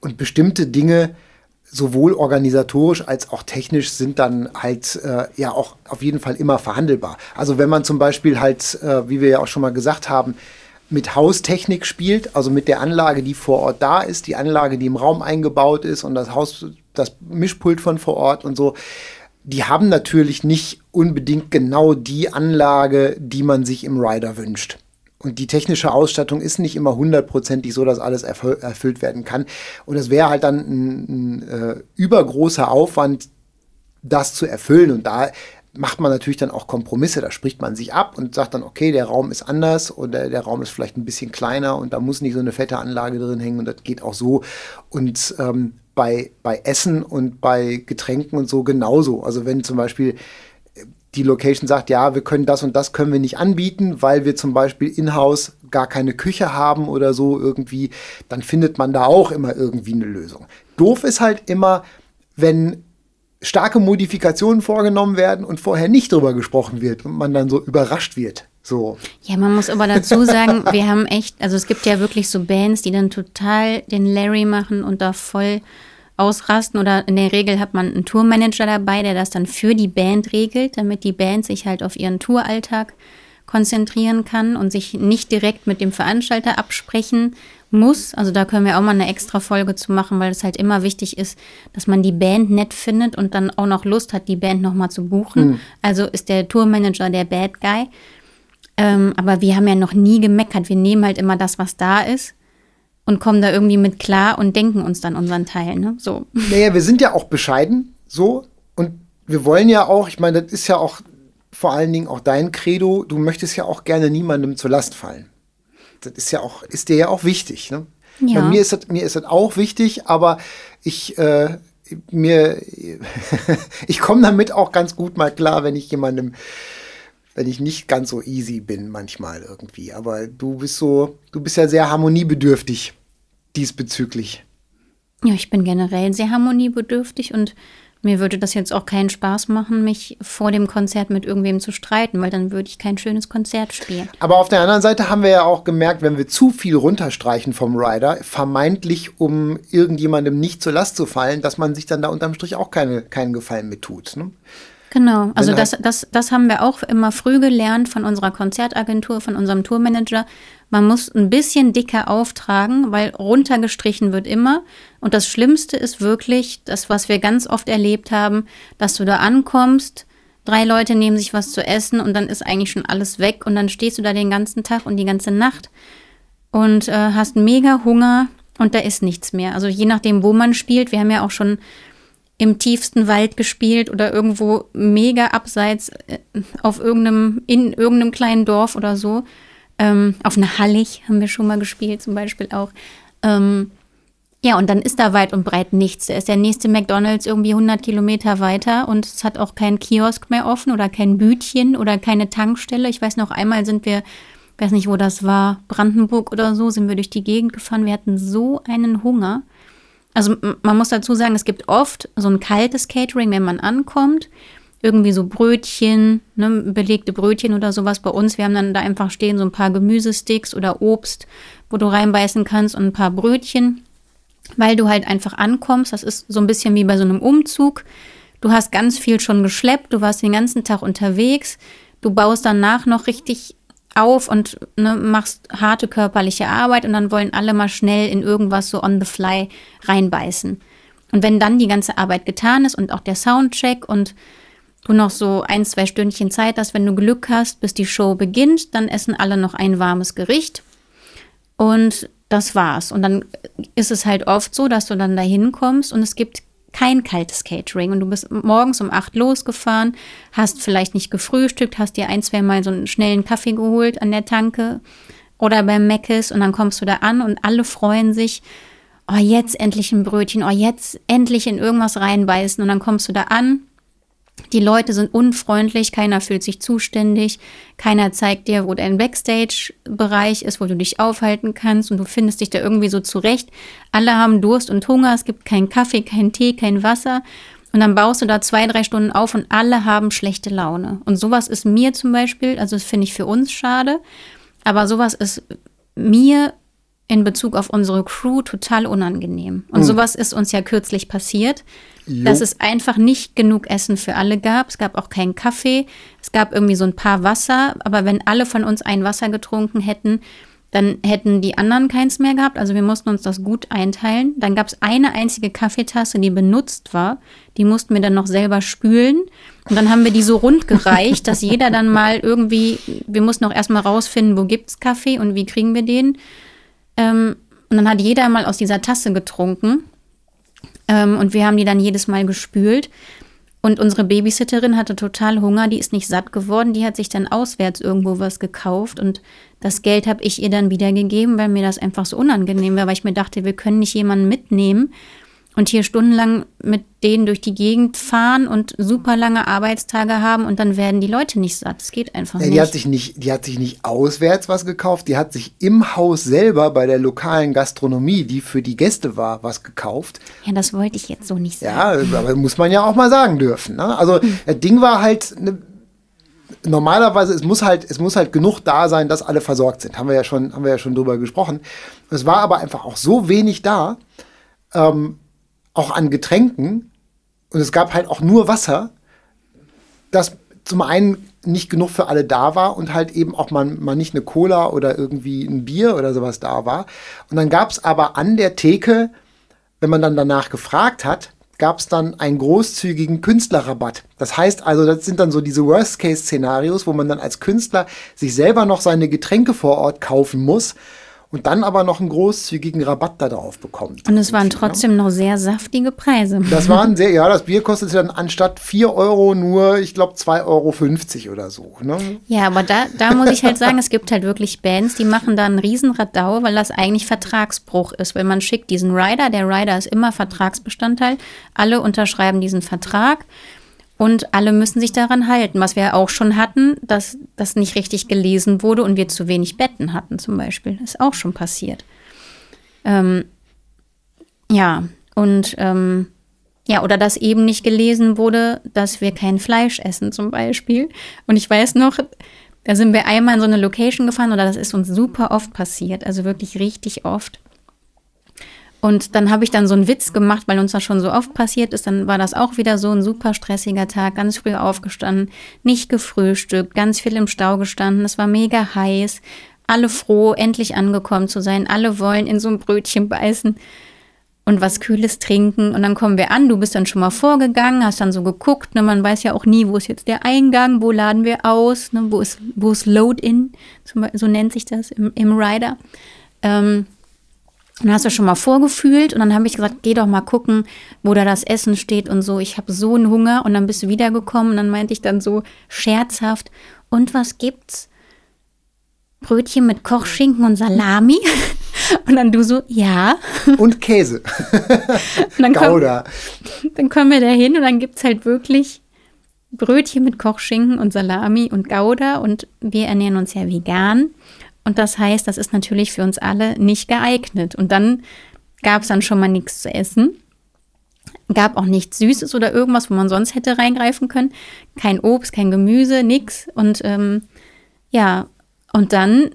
A: Und bestimmte Dinge, sowohl organisatorisch als auch technisch, sind dann halt äh, ja auch auf jeden Fall immer verhandelbar. Also wenn man zum Beispiel halt, äh, wie wir ja auch schon mal gesagt haben, mit Haustechnik spielt, also mit der Anlage, die vor Ort da ist, die Anlage, die im Raum eingebaut ist und das Haus, das Mischpult von vor Ort und so, die haben natürlich nicht unbedingt genau die Anlage, die man sich im Rider wünscht. Und die technische Ausstattung ist nicht immer hundertprozentig so, dass alles erfüllt werden kann. Und es wäre halt dann ein, ein äh, übergroßer Aufwand, das zu erfüllen. Und da macht man natürlich dann auch Kompromisse. Da spricht man sich ab und sagt dann, okay, der Raum ist anders oder der Raum ist vielleicht ein bisschen kleiner und da muss nicht so eine fette Anlage drin hängen und das geht auch so. Und ähm, bei, bei Essen und bei Getränken und so genauso. Also wenn zum Beispiel die Location sagt, ja, wir können das und das können wir nicht anbieten, weil wir zum Beispiel in-house gar keine Küche haben oder so irgendwie, dann findet man da auch immer irgendwie eine Lösung. Doof ist halt immer, wenn starke Modifikationen vorgenommen werden und vorher nicht drüber gesprochen wird und man dann so überrascht wird. So.
B: Ja, man muss aber dazu sagen, wir haben echt, also es gibt ja wirklich so Bands, die dann total den Larry machen und da voll ausrasten oder in der Regel hat man einen Tourmanager dabei, der das dann für die Band regelt, damit die Band sich halt auf ihren Touralltag konzentrieren kann und sich nicht direkt mit dem Veranstalter absprechen muss. Also da können wir auch mal eine extra Folge zu machen, weil es halt immer wichtig ist, dass man die Band nett findet und dann auch noch Lust hat, die Band nochmal zu buchen. Mhm. Also ist der Tourmanager der Bad Guy. Ähm, aber wir haben ja noch nie gemeckert. Wir nehmen halt immer das, was da ist und kommen da irgendwie mit klar und denken uns dann unseren Teil. Ne? So.
A: Naja, wir sind ja auch bescheiden so und wir wollen ja auch, ich meine, das ist ja auch vor allen Dingen auch dein Credo, du möchtest ja auch gerne niemandem zur Last fallen. Das ist ja auch, ist dir ja auch wichtig. Ne? Ja. mir, ist das, mir ist das auch wichtig, aber ich, äh, mir, ich komme damit auch ganz gut mal klar, wenn ich jemandem wenn ich nicht ganz so easy bin manchmal irgendwie. Aber du bist so, du bist ja sehr harmoniebedürftig diesbezüglich.
B: Ja, ich bin generell sehr harmoniebedürftig und mir würde das jetzt auch keinen Spaß machen, mich vor dem Konzert mit irgendwem zu streiten, weil dann würde ich kein schönes Konzert spielen.
A: Aber auf der anderen Seite haben wir ja auch gemerkt, wenn wir zu viel runterstreichen vom Rider, vermeintlich um irgendjemandem nicht zur Last zu fallen, dass man sich dann da unterm Strich auch keine, keinen Gefallen mit tut. Ne?
B: Genau, also das, das, das haben wir auch immer früh gelernt von unserer Konzertagentur, von unserem Tourmanager. Man muss ein bisschen dicker auftragen, weil runtergestrichen wird immer. Und das Schlimmste ist wirklich das, was wir ganz oft erlebt haben, dass du da ankommst, drei Leute nehmen sich was zu essen und dann ist eigentlich schon alles weg und dann stehst du da den ganzen Tag und die ganze Nacht und äh, hast mega Hunger und da ist nichts mehr. Also je nachdem, wo man spielt, wir haben ja auch schon im tiefsten Wald gespielt oder irgendwo mega abseits äh, auf irgendeinem, in irgendeinem kleinen Dorf oder so. Ähm, auf einer Hallig haben wir schon mal gespielt, zum Beispiel auch. Ähm, ja, und dann ist da weit und breit nichts. Da ist der nächste McDonalds irgendwie 100 Kilometer weiter und es hat auch keinen Kiosk mehr offen oder kein Bütchen oder keine Tankstelle. Ich weiß noch, einmal sind wir, weiß nicht, wo das war, Brandenburg oder so, sind wir durch die Gegend gefahren. Wir hatten so einen Hunger. Also man muss dazu sagen, es gibt oft so ein kaltes Catering, wenn man ankommt. Irgendwie so Brötchen, ne, belegte Brötchen oder sowas bei uns. Wir haben dann da einfach stehen so ein paar Gemüsesticks oder Obst, wo du reinbeißen kannst und ein paar Brötchen, weil du halt einfach ankommst. Das ist so ein bisschen wie bei so einem Umzug. Du hast ganz viel schon geschleppt, du warst den ganzen Tag unterwegs. Du baust danach noch richtig auf und ne, machst harte körperliche Arbeit und dann wollen alle mal schnell in irgendwas so on the fly reinbeißen. Und wenn dann die ganze Arbeit getan ist und auch der Soundcheck und du noch so ein, zwei Stündchen Zeit hast, wenn du Glück hast, bis die Show beginnt, dann essen alle noch ein warmes Gericht. Und das war's. Und dann ist es halt oft so, dass du dann da hinkommst und es gibt kein kaltes Catering. Und du bist morgens um acht losgefahren, hast vielleicht nicht gefrühstückt, hast dir ein, zwei Mal so einen schnellen Kaffee geholt an der Tanke oder beim Meckes und dann kommst du da an und alle freuen sich, oh, jetzt endlich ein Brötchen, oh, jetzt endlich in irgendwas reinbeißen. Und dann kommst du da an die Leute sind unfreundlich, keiner fühlt sich zuständig, keiner zeigt dir, wo dein Backstage-Bereich ist, wo du dich aufhalten kannst und du findest dich da irgendwie so zurecht. Alle haben Durst und Hunger, es gibt keinen Kaffee, keinen Tee, kein Wasser. Und dann baust du da zwei, drei Stunden auf und alle haben schlechte Laune. Und sowas ist mir zum Beispiel, also das finde ich für uns schade, aber sowas ist mir in Bezug auf unsere Crew total unangenehm. Und mhm. sowas ist uns ja kürzlich passiert, jo. dass es einfach nicht genug Essen für alle gab. Es gab auch keinen Kaffee. Es gab irgendwie so ein paar Wasser. Aber wenn alle von uns ein Wasser getrunken hätten, Dann hätten die anderen keins mehr gehabt. Also wir mussten uns das gut einteilen. Dann gab es eine einzige Kaffeetasse, die benutzt war. Die mussten wir dann noch selber spülen. Und dann haben wir die so rund gereicht, dass jeder dann mal irgendwie, wir mussten auch erstmal rausfinden, wo gibt es Kaffee und wie kriegen wir den. Ähm, und dann hat jeder mal aus dieser Tasse getrunken. Ähm, und wir haben die dann jedes Mal gespült. Und unsere Babysitterin hatte total Hunger, die ist nicht satt geworden, die hat sich dann auswärts irgendwo was gekauft und das Geld habe ich ihr dann wiedergegeben, weil mir das einfach so unangenehm war, weil ich mir dachte, wir können nicht jemanden mitnehmen und hier stundenlang mit denen durch die Gegend fahren und super lange Arbeitstage haben und dann werden die Leute nicht satt. Das geht einfach
A: ja,
B: nicht.
A: Die hat, sich nicht. die hat sich nicht auswärts was gekauft, die hat sich im Haus selber bei der lokalen Gastronomie, die für die Gäste war, was gekauft.
B: Ja, das wollte ich jetzt so nicht sagen.
A: Ja, aber muss man ja auch mal sagen dürfen. Ne? Also hm. das Ding war halt. Ne, normalerweise, es muss halt, es muss halt genug da sein, dass alle versorgt sind. Haben wir ja schon, haben wir ja schon drüber gesprochen. Es war aber einfach auch so wenig da, ähm, auch an Getränken, und es gab halt auch nur Wasser, dass zum einen nicht genug für alle da war und halt eben auch mal, mal nicht eine Cola oder irgendwie ein Bier oder sowas da war. Und dann gab es aber an der Theke, wenn man dann danach gefragt hat, gab es dann einen großzügigen Künstlerrabatt. Das heißt also, das sind dann so diese Worst-Case-Szenarios, wo man dann als Künstler sich selber noch seine Getränke vor Ort kaufen muss und dann aber noch einen großzügigen Rabatt darauf bekommt.
B: Und es waren trotzdem noch sehr saftige Preise.
A: Das waren sehr, ja, das Bier kostet dann anstatt 4 Euro nur, ich glaube, 2,50 Euro oder so. Ne?
B: Ja, aber da, da muss ich halt sagen, es gibt halt wirklich Bands, die machen da einen riesen Radau, weil das eigentlich Vertragsbruch ist. Weil man schickt diesen Rider, der Rider ist immer Vertragsbestandteil, alle unterschreiben diesen Vertrag und alle müssen sich daran halten, was wir auch schon hatten, dass das nicht richtig gelesen wurde und wir zu wenig Betten hatten zum Beispiel. Ist auch schon passiert. Ähm, ja, und ähm, ja, oder dass eben nicht gelesen wurde, dass wir kein Fleisch essen zum Beispiel. Und ich weiß noch, da sind wir einmal in so eine Location gefahren oder das ist uns super oft passiert, also wirklich richtig oft. Und dann habe ich dann so einen Witz gemacht, weil uns das schon so oft passiert ist. Dann war das auch wieder so ein super stressiger Tag, ganz früh aufgestanden, nicht gefrühstückt, ganz viel im Stau gestanden. Es war mega heiß, alle froh, endlich angekommen zu sein. Alle wollen in so ein Brötchen beißen und was Kühles trinken. Und dann kommen wir an, du bist dann schon mal vorgegangen, hast dann so geguckt. Ne? Man weiß ja auch nie, wo ist jetzt der Eingang, wo laden wir aus, ne? wo, ist, wo ist Load-In, so nennt sich das im, im Rider. Ähm, und dann hast du schon mal vorgefühlt und dann habe ich gesagt, geh doch mal gucken, wo da das Essen steht und so. Ich habe so einen Hunger und dann bist du wiedergekommen und dann meinte ich dann so scherzhaft, und was gibt's? Brötchen mit Kochschinken und Salami? Und dann du so, ja.
A: Und Käse.
B: und dann Gouda. Komm, dann kommen wir da hin und dann gibt es halt wirklich Brötchen mit Kochschinken und Salami und Gouda und wir ernähren uns ja vegan. Und das heißt, das ist natürlich für uns alle nicht geeignet. Und dann gab es dann schon mal nichts zu essen. Gab auch nichts Süßes oder irgendwas, wo man sonst hätte reingreifen können. Kein Obst, kein Gemüse, nichts. Und ähm, ja, und dann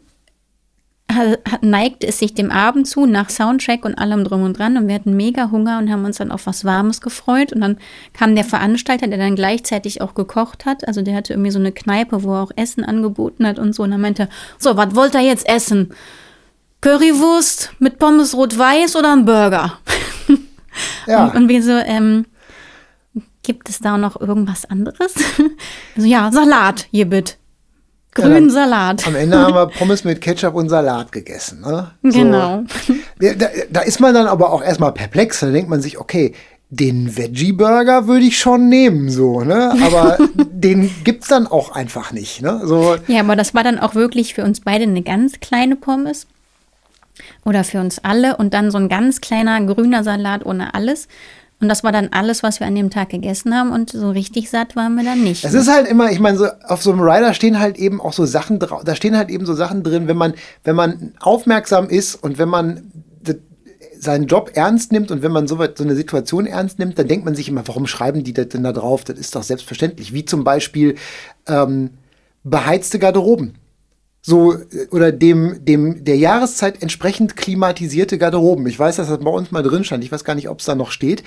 B: neigte es sich dem Abend zu, nach Soundcheck und allem drum und dran. Und wir hatten mega Hunger und haben uns dann auf was Warmes gefreut. Und dann kam der Veranstalter, der dann gleichzeitig auch gekocht hat. Also der hatte irgendwie so eine Kneipe, wo er auch Essen angeboten hat und so. Und er meinte, so, was wollt ihr jetzt essen? Currywurst mit Pommes rot-weiß oder ein Burger? Ja. Und, und wir so, ähm, gibt es da noch irgendwas anderes? also ja, Salat, hier bitte. Grünen ja, Salat.
A: Am Ende haben wir Pommes mit Ketchup und Salat gegessen. Ne?
B: So. Genau.
A: Da, da, ist man dann aber auch erstmal perplex. Da denkt man sich, okay, den Veggie-Burger würde ich schon nehmen, so, ne? Aber den gibt es dann auch einfach nicht, ne? So.
B: Ja, aber das war dann auch wirklich für uns beide eine ganz kleine Pommes. Oder für uns alle. Und dann so ein ganz kleiner grüner Salat ohne alles. Und das war dann alles, was wir an dem Tag gegessen haben. Und so richtig satt waren wir dann nicht.
A: Es ist halt immer, ich meine, so, auf so einem Rider stehen halt eben auch so Sachen drauf. Da stehen halt eben so Sachen drin, wenn man, wenn man aufmerksam ist und wenn man seinen Job ernst nimmt und wenn man so, so eine Situation ernst nimmt, dann denkt man sich immer, warum schreiben die das denn da drauf? Das ist doch selbstverständlich. Wie zum Beispiel ähm, beheizte Garderoben so oder dem, dem der Jahreszeit entsprechend klimatisierte Garderoben. Ich weiß, dass das bei uns mal drin stand. Ich weiß gar nicht, ob es da noch steht.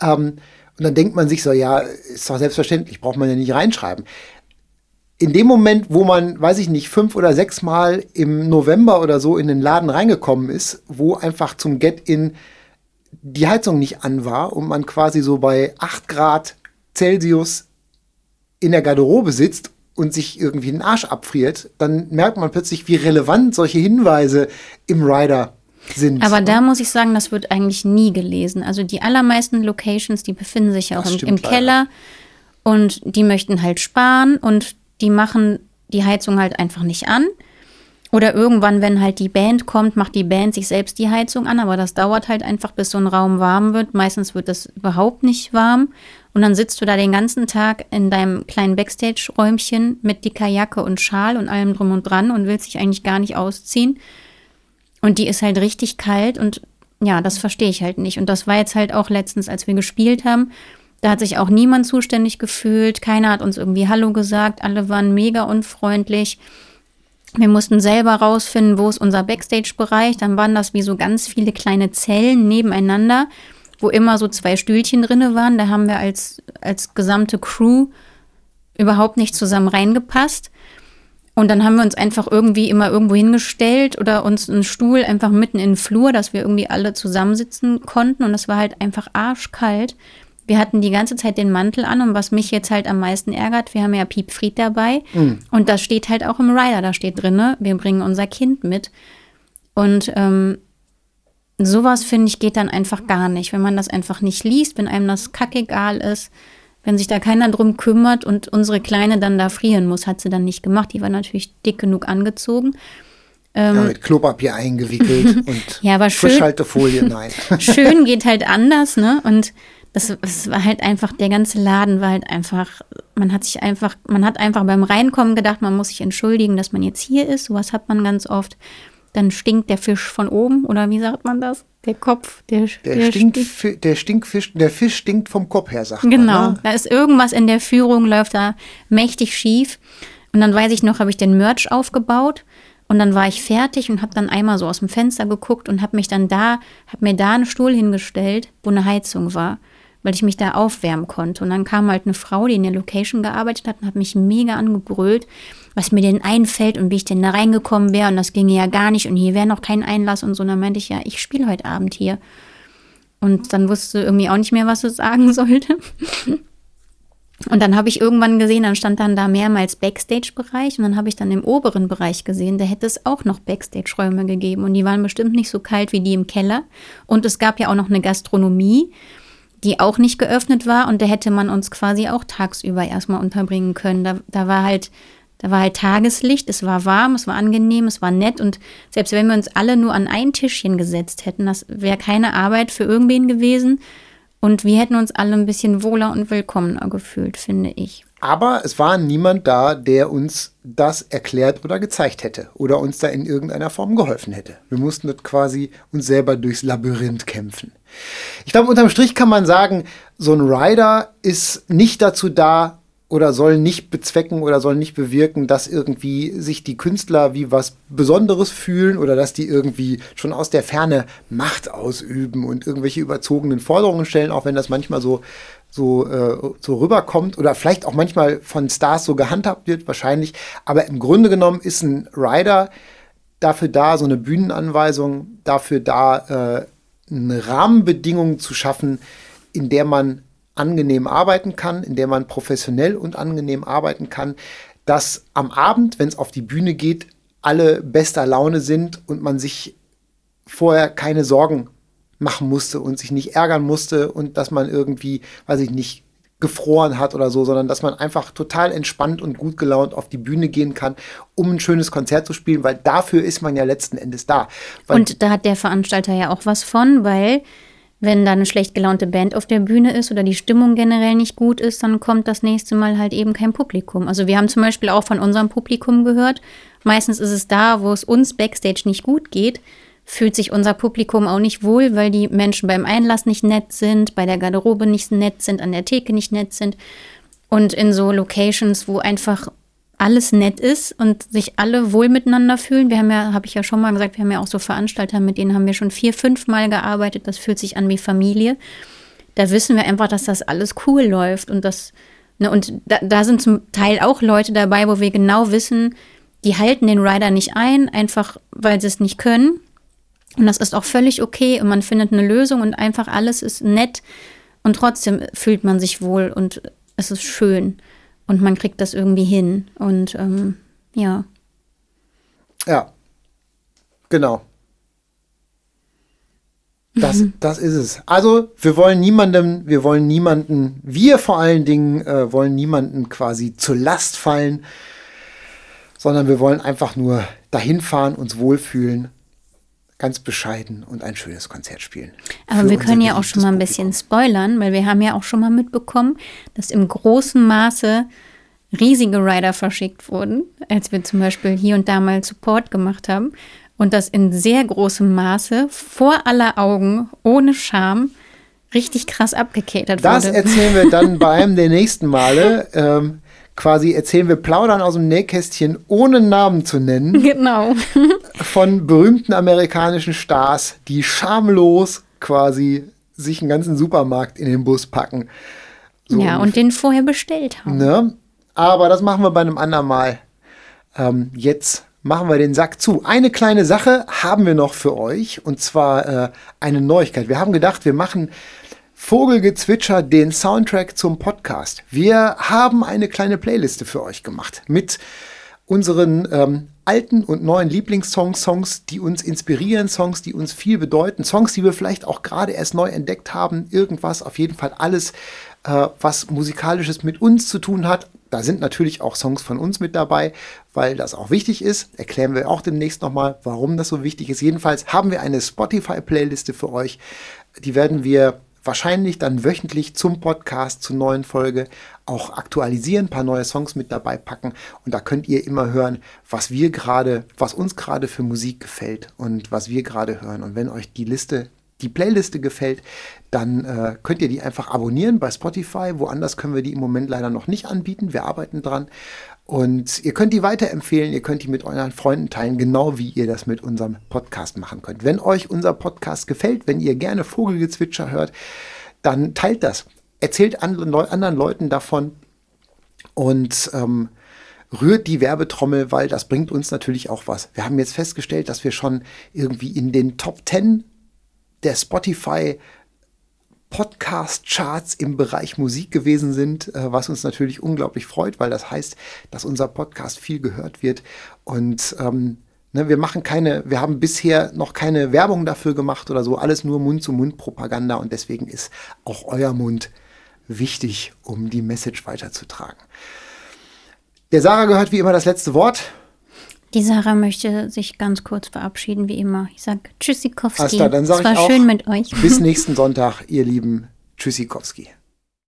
A: Ähm, und dann denkt man sich so, ja, ist doch selbstverständlich, braucht man ja nicht reinschreiben. in dem Moment, wo man, weiß ich nicht, fünf oder sechs Mal im November oder so in den Laden reingekommen ist, wo einfach zum Get-In die Heizung nicht an war und man quasi so bei 8 Grad Celsius in der Garderobe sitzt und sich irgendwie den Arsch abfriert, dann merkt man plötzlich, wie relevant solche Hinweise im Rider sind.
B: Aber da muss ich sagen, das wird eigentlich nie gelesen. Also die allermeisten Locations, die befinden sich ja auch im, im Keller und die möchten halt sparen und die machen die Heizung halt einfach nicht an. Oder irgendwann, wenn halt die Band kommt, macht die Band sich selbst die Heizung an, aber das dauert halt einfach, bis so ein Raum warm wird. Meistens wird das überhaupt nicht warm. Und dann sitzt du da den ganzen Tag in deinem kleinen Backstage-Räumchen mit dicker Jacke und Schal und allem drum und dran und willst dich eigentlich gar nicht ausziehen. Und die ist halt richtig kalt und ja, das verstehe ich halt nicht. Und das war jetzt halt auch letztens, als wir gespielt haben. Da hat sich auch niemand zuständig gefühlt. Keiner hat uns irgendwie Hallo gesagt. Alle waren mega unfreundlich. Wir mussten selber rausfinden, wo ist unser Backstage-Bereich. Dann waren das wie so ganz viele kleine Zellen nebeneinander, wo immer so zwei Stühlchen drin waren. Da haben wir als, als gesamte Crew überhaupt nicht zusammen reingepasst. Und dann haben wir uns einfach irgendwie immer irgendwo hingestellt oder uns einen Stuhl einfach mitten in den Flur, dass wir irgendwie alle zusammensitzen konnten. Und es war halt einfach arschkalt. Wir hatten die ganze Zeit den Mantel an und was mich jetzt halt am meisten ärgert, wir haben ja Piepfried dabei mhm. und das steht halt auch im Rider, da steht drinne, wir bringen unser Kind mit. Und ähm, sowas, finde ich, geht dann einfach gar nicht, wenn man das einfach nicht liest, wenn einem das kackegal ist wenn sich da keiner drum kümmert und unsere Kleine dann da frieren muss, hat sie dann nicht gemacht. Die war natürlich dick genug angezogen.
A: Ähm, ja, mit Klopapier eingewickelt und
B: ja, aber schön,
A: Frischhaltefolie, nein.
B: schön geht halt anders, ne? Und das, das war halt einfach, der ganze Laden war halt einfach, man hat sich einfach, man hat einfach beim Reinkommen gedacht, man muss sich entschuldigen, dass man jetzt hier ist. Sowas hat man ganz oft. Dann stinkt der Fisch von oben, oder wie sagt man das? Der Kopf, der,
A: der, der, stinkt, stinkt. der Stinkfisch, der Fisch stinkt vom Kopf her, sagt
B: genau,
A: man.
B: Genau, da ist irgendwas in der Führung, läuft da mächtig schief. Und dann weiß ich noch, habe ich den Merch aufgebaut und dann war ich fertig und habe dann einmal so aus dem Fenster geguckt und habe mich dann da, habe mir da einen Stuhl hingestellt, wo eine Heizung war, weil ich mich da aufwärmen konnte. Und dann kam halt eine Frau, die in der Location gearbeitet hat und hat mich mega angebrüllt was mir denn einfällt und wie ich denn da reingekommen wäre und das ginge ja gar nicht und hier wäre noch kein Einlass und so. Und dann meinte ich, ja, ich spiele heute Abend hier. Und dann wusste irgendwie auch nicht mehr, was es sagen sollte. Und dann habe ich irgendwann gesehen, dann stand dann da mehrmals Backstage-Bereich und dann habe ich dann im oberen Bereich gesehen, da hätte es auch noch Backstage-Räume gegeben und die waren bestimmt nicht so kalt wie die im Keller. Und es gab ja auch noch eine Gastronomie, die auch nicht geöffnet war und da hätte man uns quasi auch tagsüber erstmal unterbringen können. Da, da war halt da war halt Tageslicht, es war warm, es war angenehm, es war nett und selbst wenn wir uns alle nur an ein Tischchen gesetzt hätten, das wäre keine Arbeit für irgendwen gewesen und wir hätten uns alle ein bisschen wohler und willkommener gefühlt, finde ich.
A: Aber es war niemand da, der uns das erklärt oder gezeigt hätte oder uns da in irgendeiner Form geholfen hätte. Wir mussten das quasi uns selber durchs Labyrinth kämpfen. Ich glaube, unterm Strich kann man sagen, so ein Rider ist nicht dazu da, oder soll nicht bezwecken oder soll nicht bewirken, dass irgendwie sich die Künstler wie was Besonderes fühlen oder dass die irgendwie schon aus der Ferne Macht ausüben und irgendwelche überzogenen Forderungen stellen, auch wenn das manchmal so so, äh, so rüberkommt oder vielleicht auch manchmal von Stars so gehandhabt wird, wahrscheinlich. Aber im Grunde genommen ist ein Rider dafür da, so eine Bühnenanweisung, dafür da, äh, eine Rahmenbedingung zu schaffen, in der man angenehm arbeiten kann, in der man professionell und angenehm arbeiten kann, dass am Abend, wenn es auf die Bühne geht, alle bester Laune sind und man sich vorher keine Sorgen machen musste und sich nicht ärgern musste und dass man irgendwie, weiß ich nicht, gefroren hat oder so, sondern dass man einfach total entspannt und gut gelaunt auf die Bühne gehen kann, um ein schönes Konzert zu spielen, weil dafür ist man ja letzten Endes da.
B: Weil und da hat der Veranstalter ja auch was von, weil wenn da eine schlecht gelaunte Band auf der Bühne ist oder die Stimmung generell nicht gut ist, dann kommt das nächste Mal halt eben kein Publikum. Also wir haben zum Beispiel auch von unserem Publikum gehört, meistens ist es da, wo es uns backstage nicht gut geht, fühlt sich unser Publikum auch nicht wohl, weil die Menschen beim Einlass nicht nett sind, bei der Garderobe nicht nett sind, an der Theke nicht nett sind. Und in so Locations, wo einfach alles nett ist und sich alle wohl miteinander fühlen. Wir haben ja, habe ich ja schon mal gesagt, wir haben ja auch so Veranstalter, mit denen haben wir schon vier, fünf Mal gearbeitet. Das fühlt sich an wie Familie. Da wissen wir einfach, dass das alles cool läuft und das Ne, und da, da sind zum Teil auch Leute dabei, wo wir genau wissen, die halten den Rider nicht ein, einfach weil sie es nicht können. Und das ist auch völlig okay und man findet eine Lösung und einfach alles ist nett und trotzdem fühlt man sich wohl und es ist schön und man kriegt das irgendwie hin. Und ähm, ja.
A: Ja, genau. Das, mhm. das ist es. Also, wir wollen niemandem, wir wollen niemanden, wir vor allen Dingen äh, wollen niemanden quasi zur Last fallen, sondern wir wollen einfach nur dahin fahren, uns wohlfühlen, ganz bescheiden und ein schönes Konzert spielen.
B: Aber wir können ja auch schon mal ein bisschen spoilern, weil wir haben ja auch schon mal mitbekommen, dass im großen Maße riesige Rider verschickt wurden, als wir zum Beispiel hier und da mal Support gemacht haben und das in sehr großem Maße vor aller Augen, ohne Scham, richtig krass abgekatert
A: das wurde. Das erzählen wir dann bei einem der nächsten Male. Ähm, quasi erzählen wir Plaudern aus dem Nähkästchen, ohne Namen zu nennen.
B: Genau.
A: von berühmten amerikanischen Stars, die schamlos quasi sich einen ganzen Supermarkt in den Bus packen.
B: So ja, und den vorher bestellt haben.
A: Ne? Aber das machen wir bei einem andermal. Ähm, jetzt machen wir den Sack zu. Eine kleine Sache haben wir noch für euch und zwar äh, eine Neuigkeit. Wir haben gedacht, wir machen Vogelgezwitscher den Soundtrack zum Podcast. Wir haben eine kleine Playliste für euch gemacht mit unseren ähm, alten und neuen Lieblingssongs, Songs, die uns inspirieren, Songs, die uns viel bedeuten, Songs, die wir vielleicht auch gerade erst neu entdeckt haben, irgendwas, auf jeden Fall alles, äh, was musikalisches mit uns zu tun hat, da sind natürlich auch Songs von uns mit dabei, weil das auch wichtig ist. Erklären wir auch demnächst nochmal, warum das so wichtig ist. Jedenfalls haben wir eine Spotify-Playliste für euch. Die werden wir wahrscheinlich dann wöchentlich zum Podcast, zur neuen Folge auch aktualisieren, ein paar neue Songs mit dabei packen. Und da könnt ihr immer hören, was wir gerade, was uns gerade für Musik gefällt und was wir gerade hören. Und wenn euch die Liste die Playliste gefällt, dann äh, könnt ihr die einfach abonnieren bei Spotify. Woanders können wir die im Moment leider noch nicht anbieten. Wir arbeiten dran. Und ihr könnt die weiterempfehlen, ihr könnt die mit euren Freunden teilen, genau wie ihr das mit unserem Podcast machen könnt. Wenn euch unser Podcast gefällt, wenn ihr gerne Vogelgezwitscher hört, dann teilt das. Erzählt anderen, Leuten davon und ähm, rührt die Werbetrommel, weil das bringt uns natürlich auch was. Wir haben jetzt festgestellt, dass wir schon irgendwie in den Top 10 der Spotify Podcast-Charts im Bereich Musik gewesen sind, äh, was uns natürlich unglaublich freut, weil das heißt, dass unser Podcast viel gehört wird. Und ähm, ne, wir machen keine, wir haben bisher noch keine Werbung dafür gemacht oder so, alles nur Mund-zu-Mund-Propaganda und deswegen ist auch euer Mund wichtig, um die Message weiterzutragen. Der Sarah gehört wie immer das letzte Wort.
B: Die Sarah möchte sich ganz kurz verabschieden, wie immer. Ich sage Tschüssikowski.
A: Asta, dann sag
B: es war
A: ich auch,
B: schön mit euch.
A: Bis nächsten Sonntag, ihr lieben Tschüssikowski.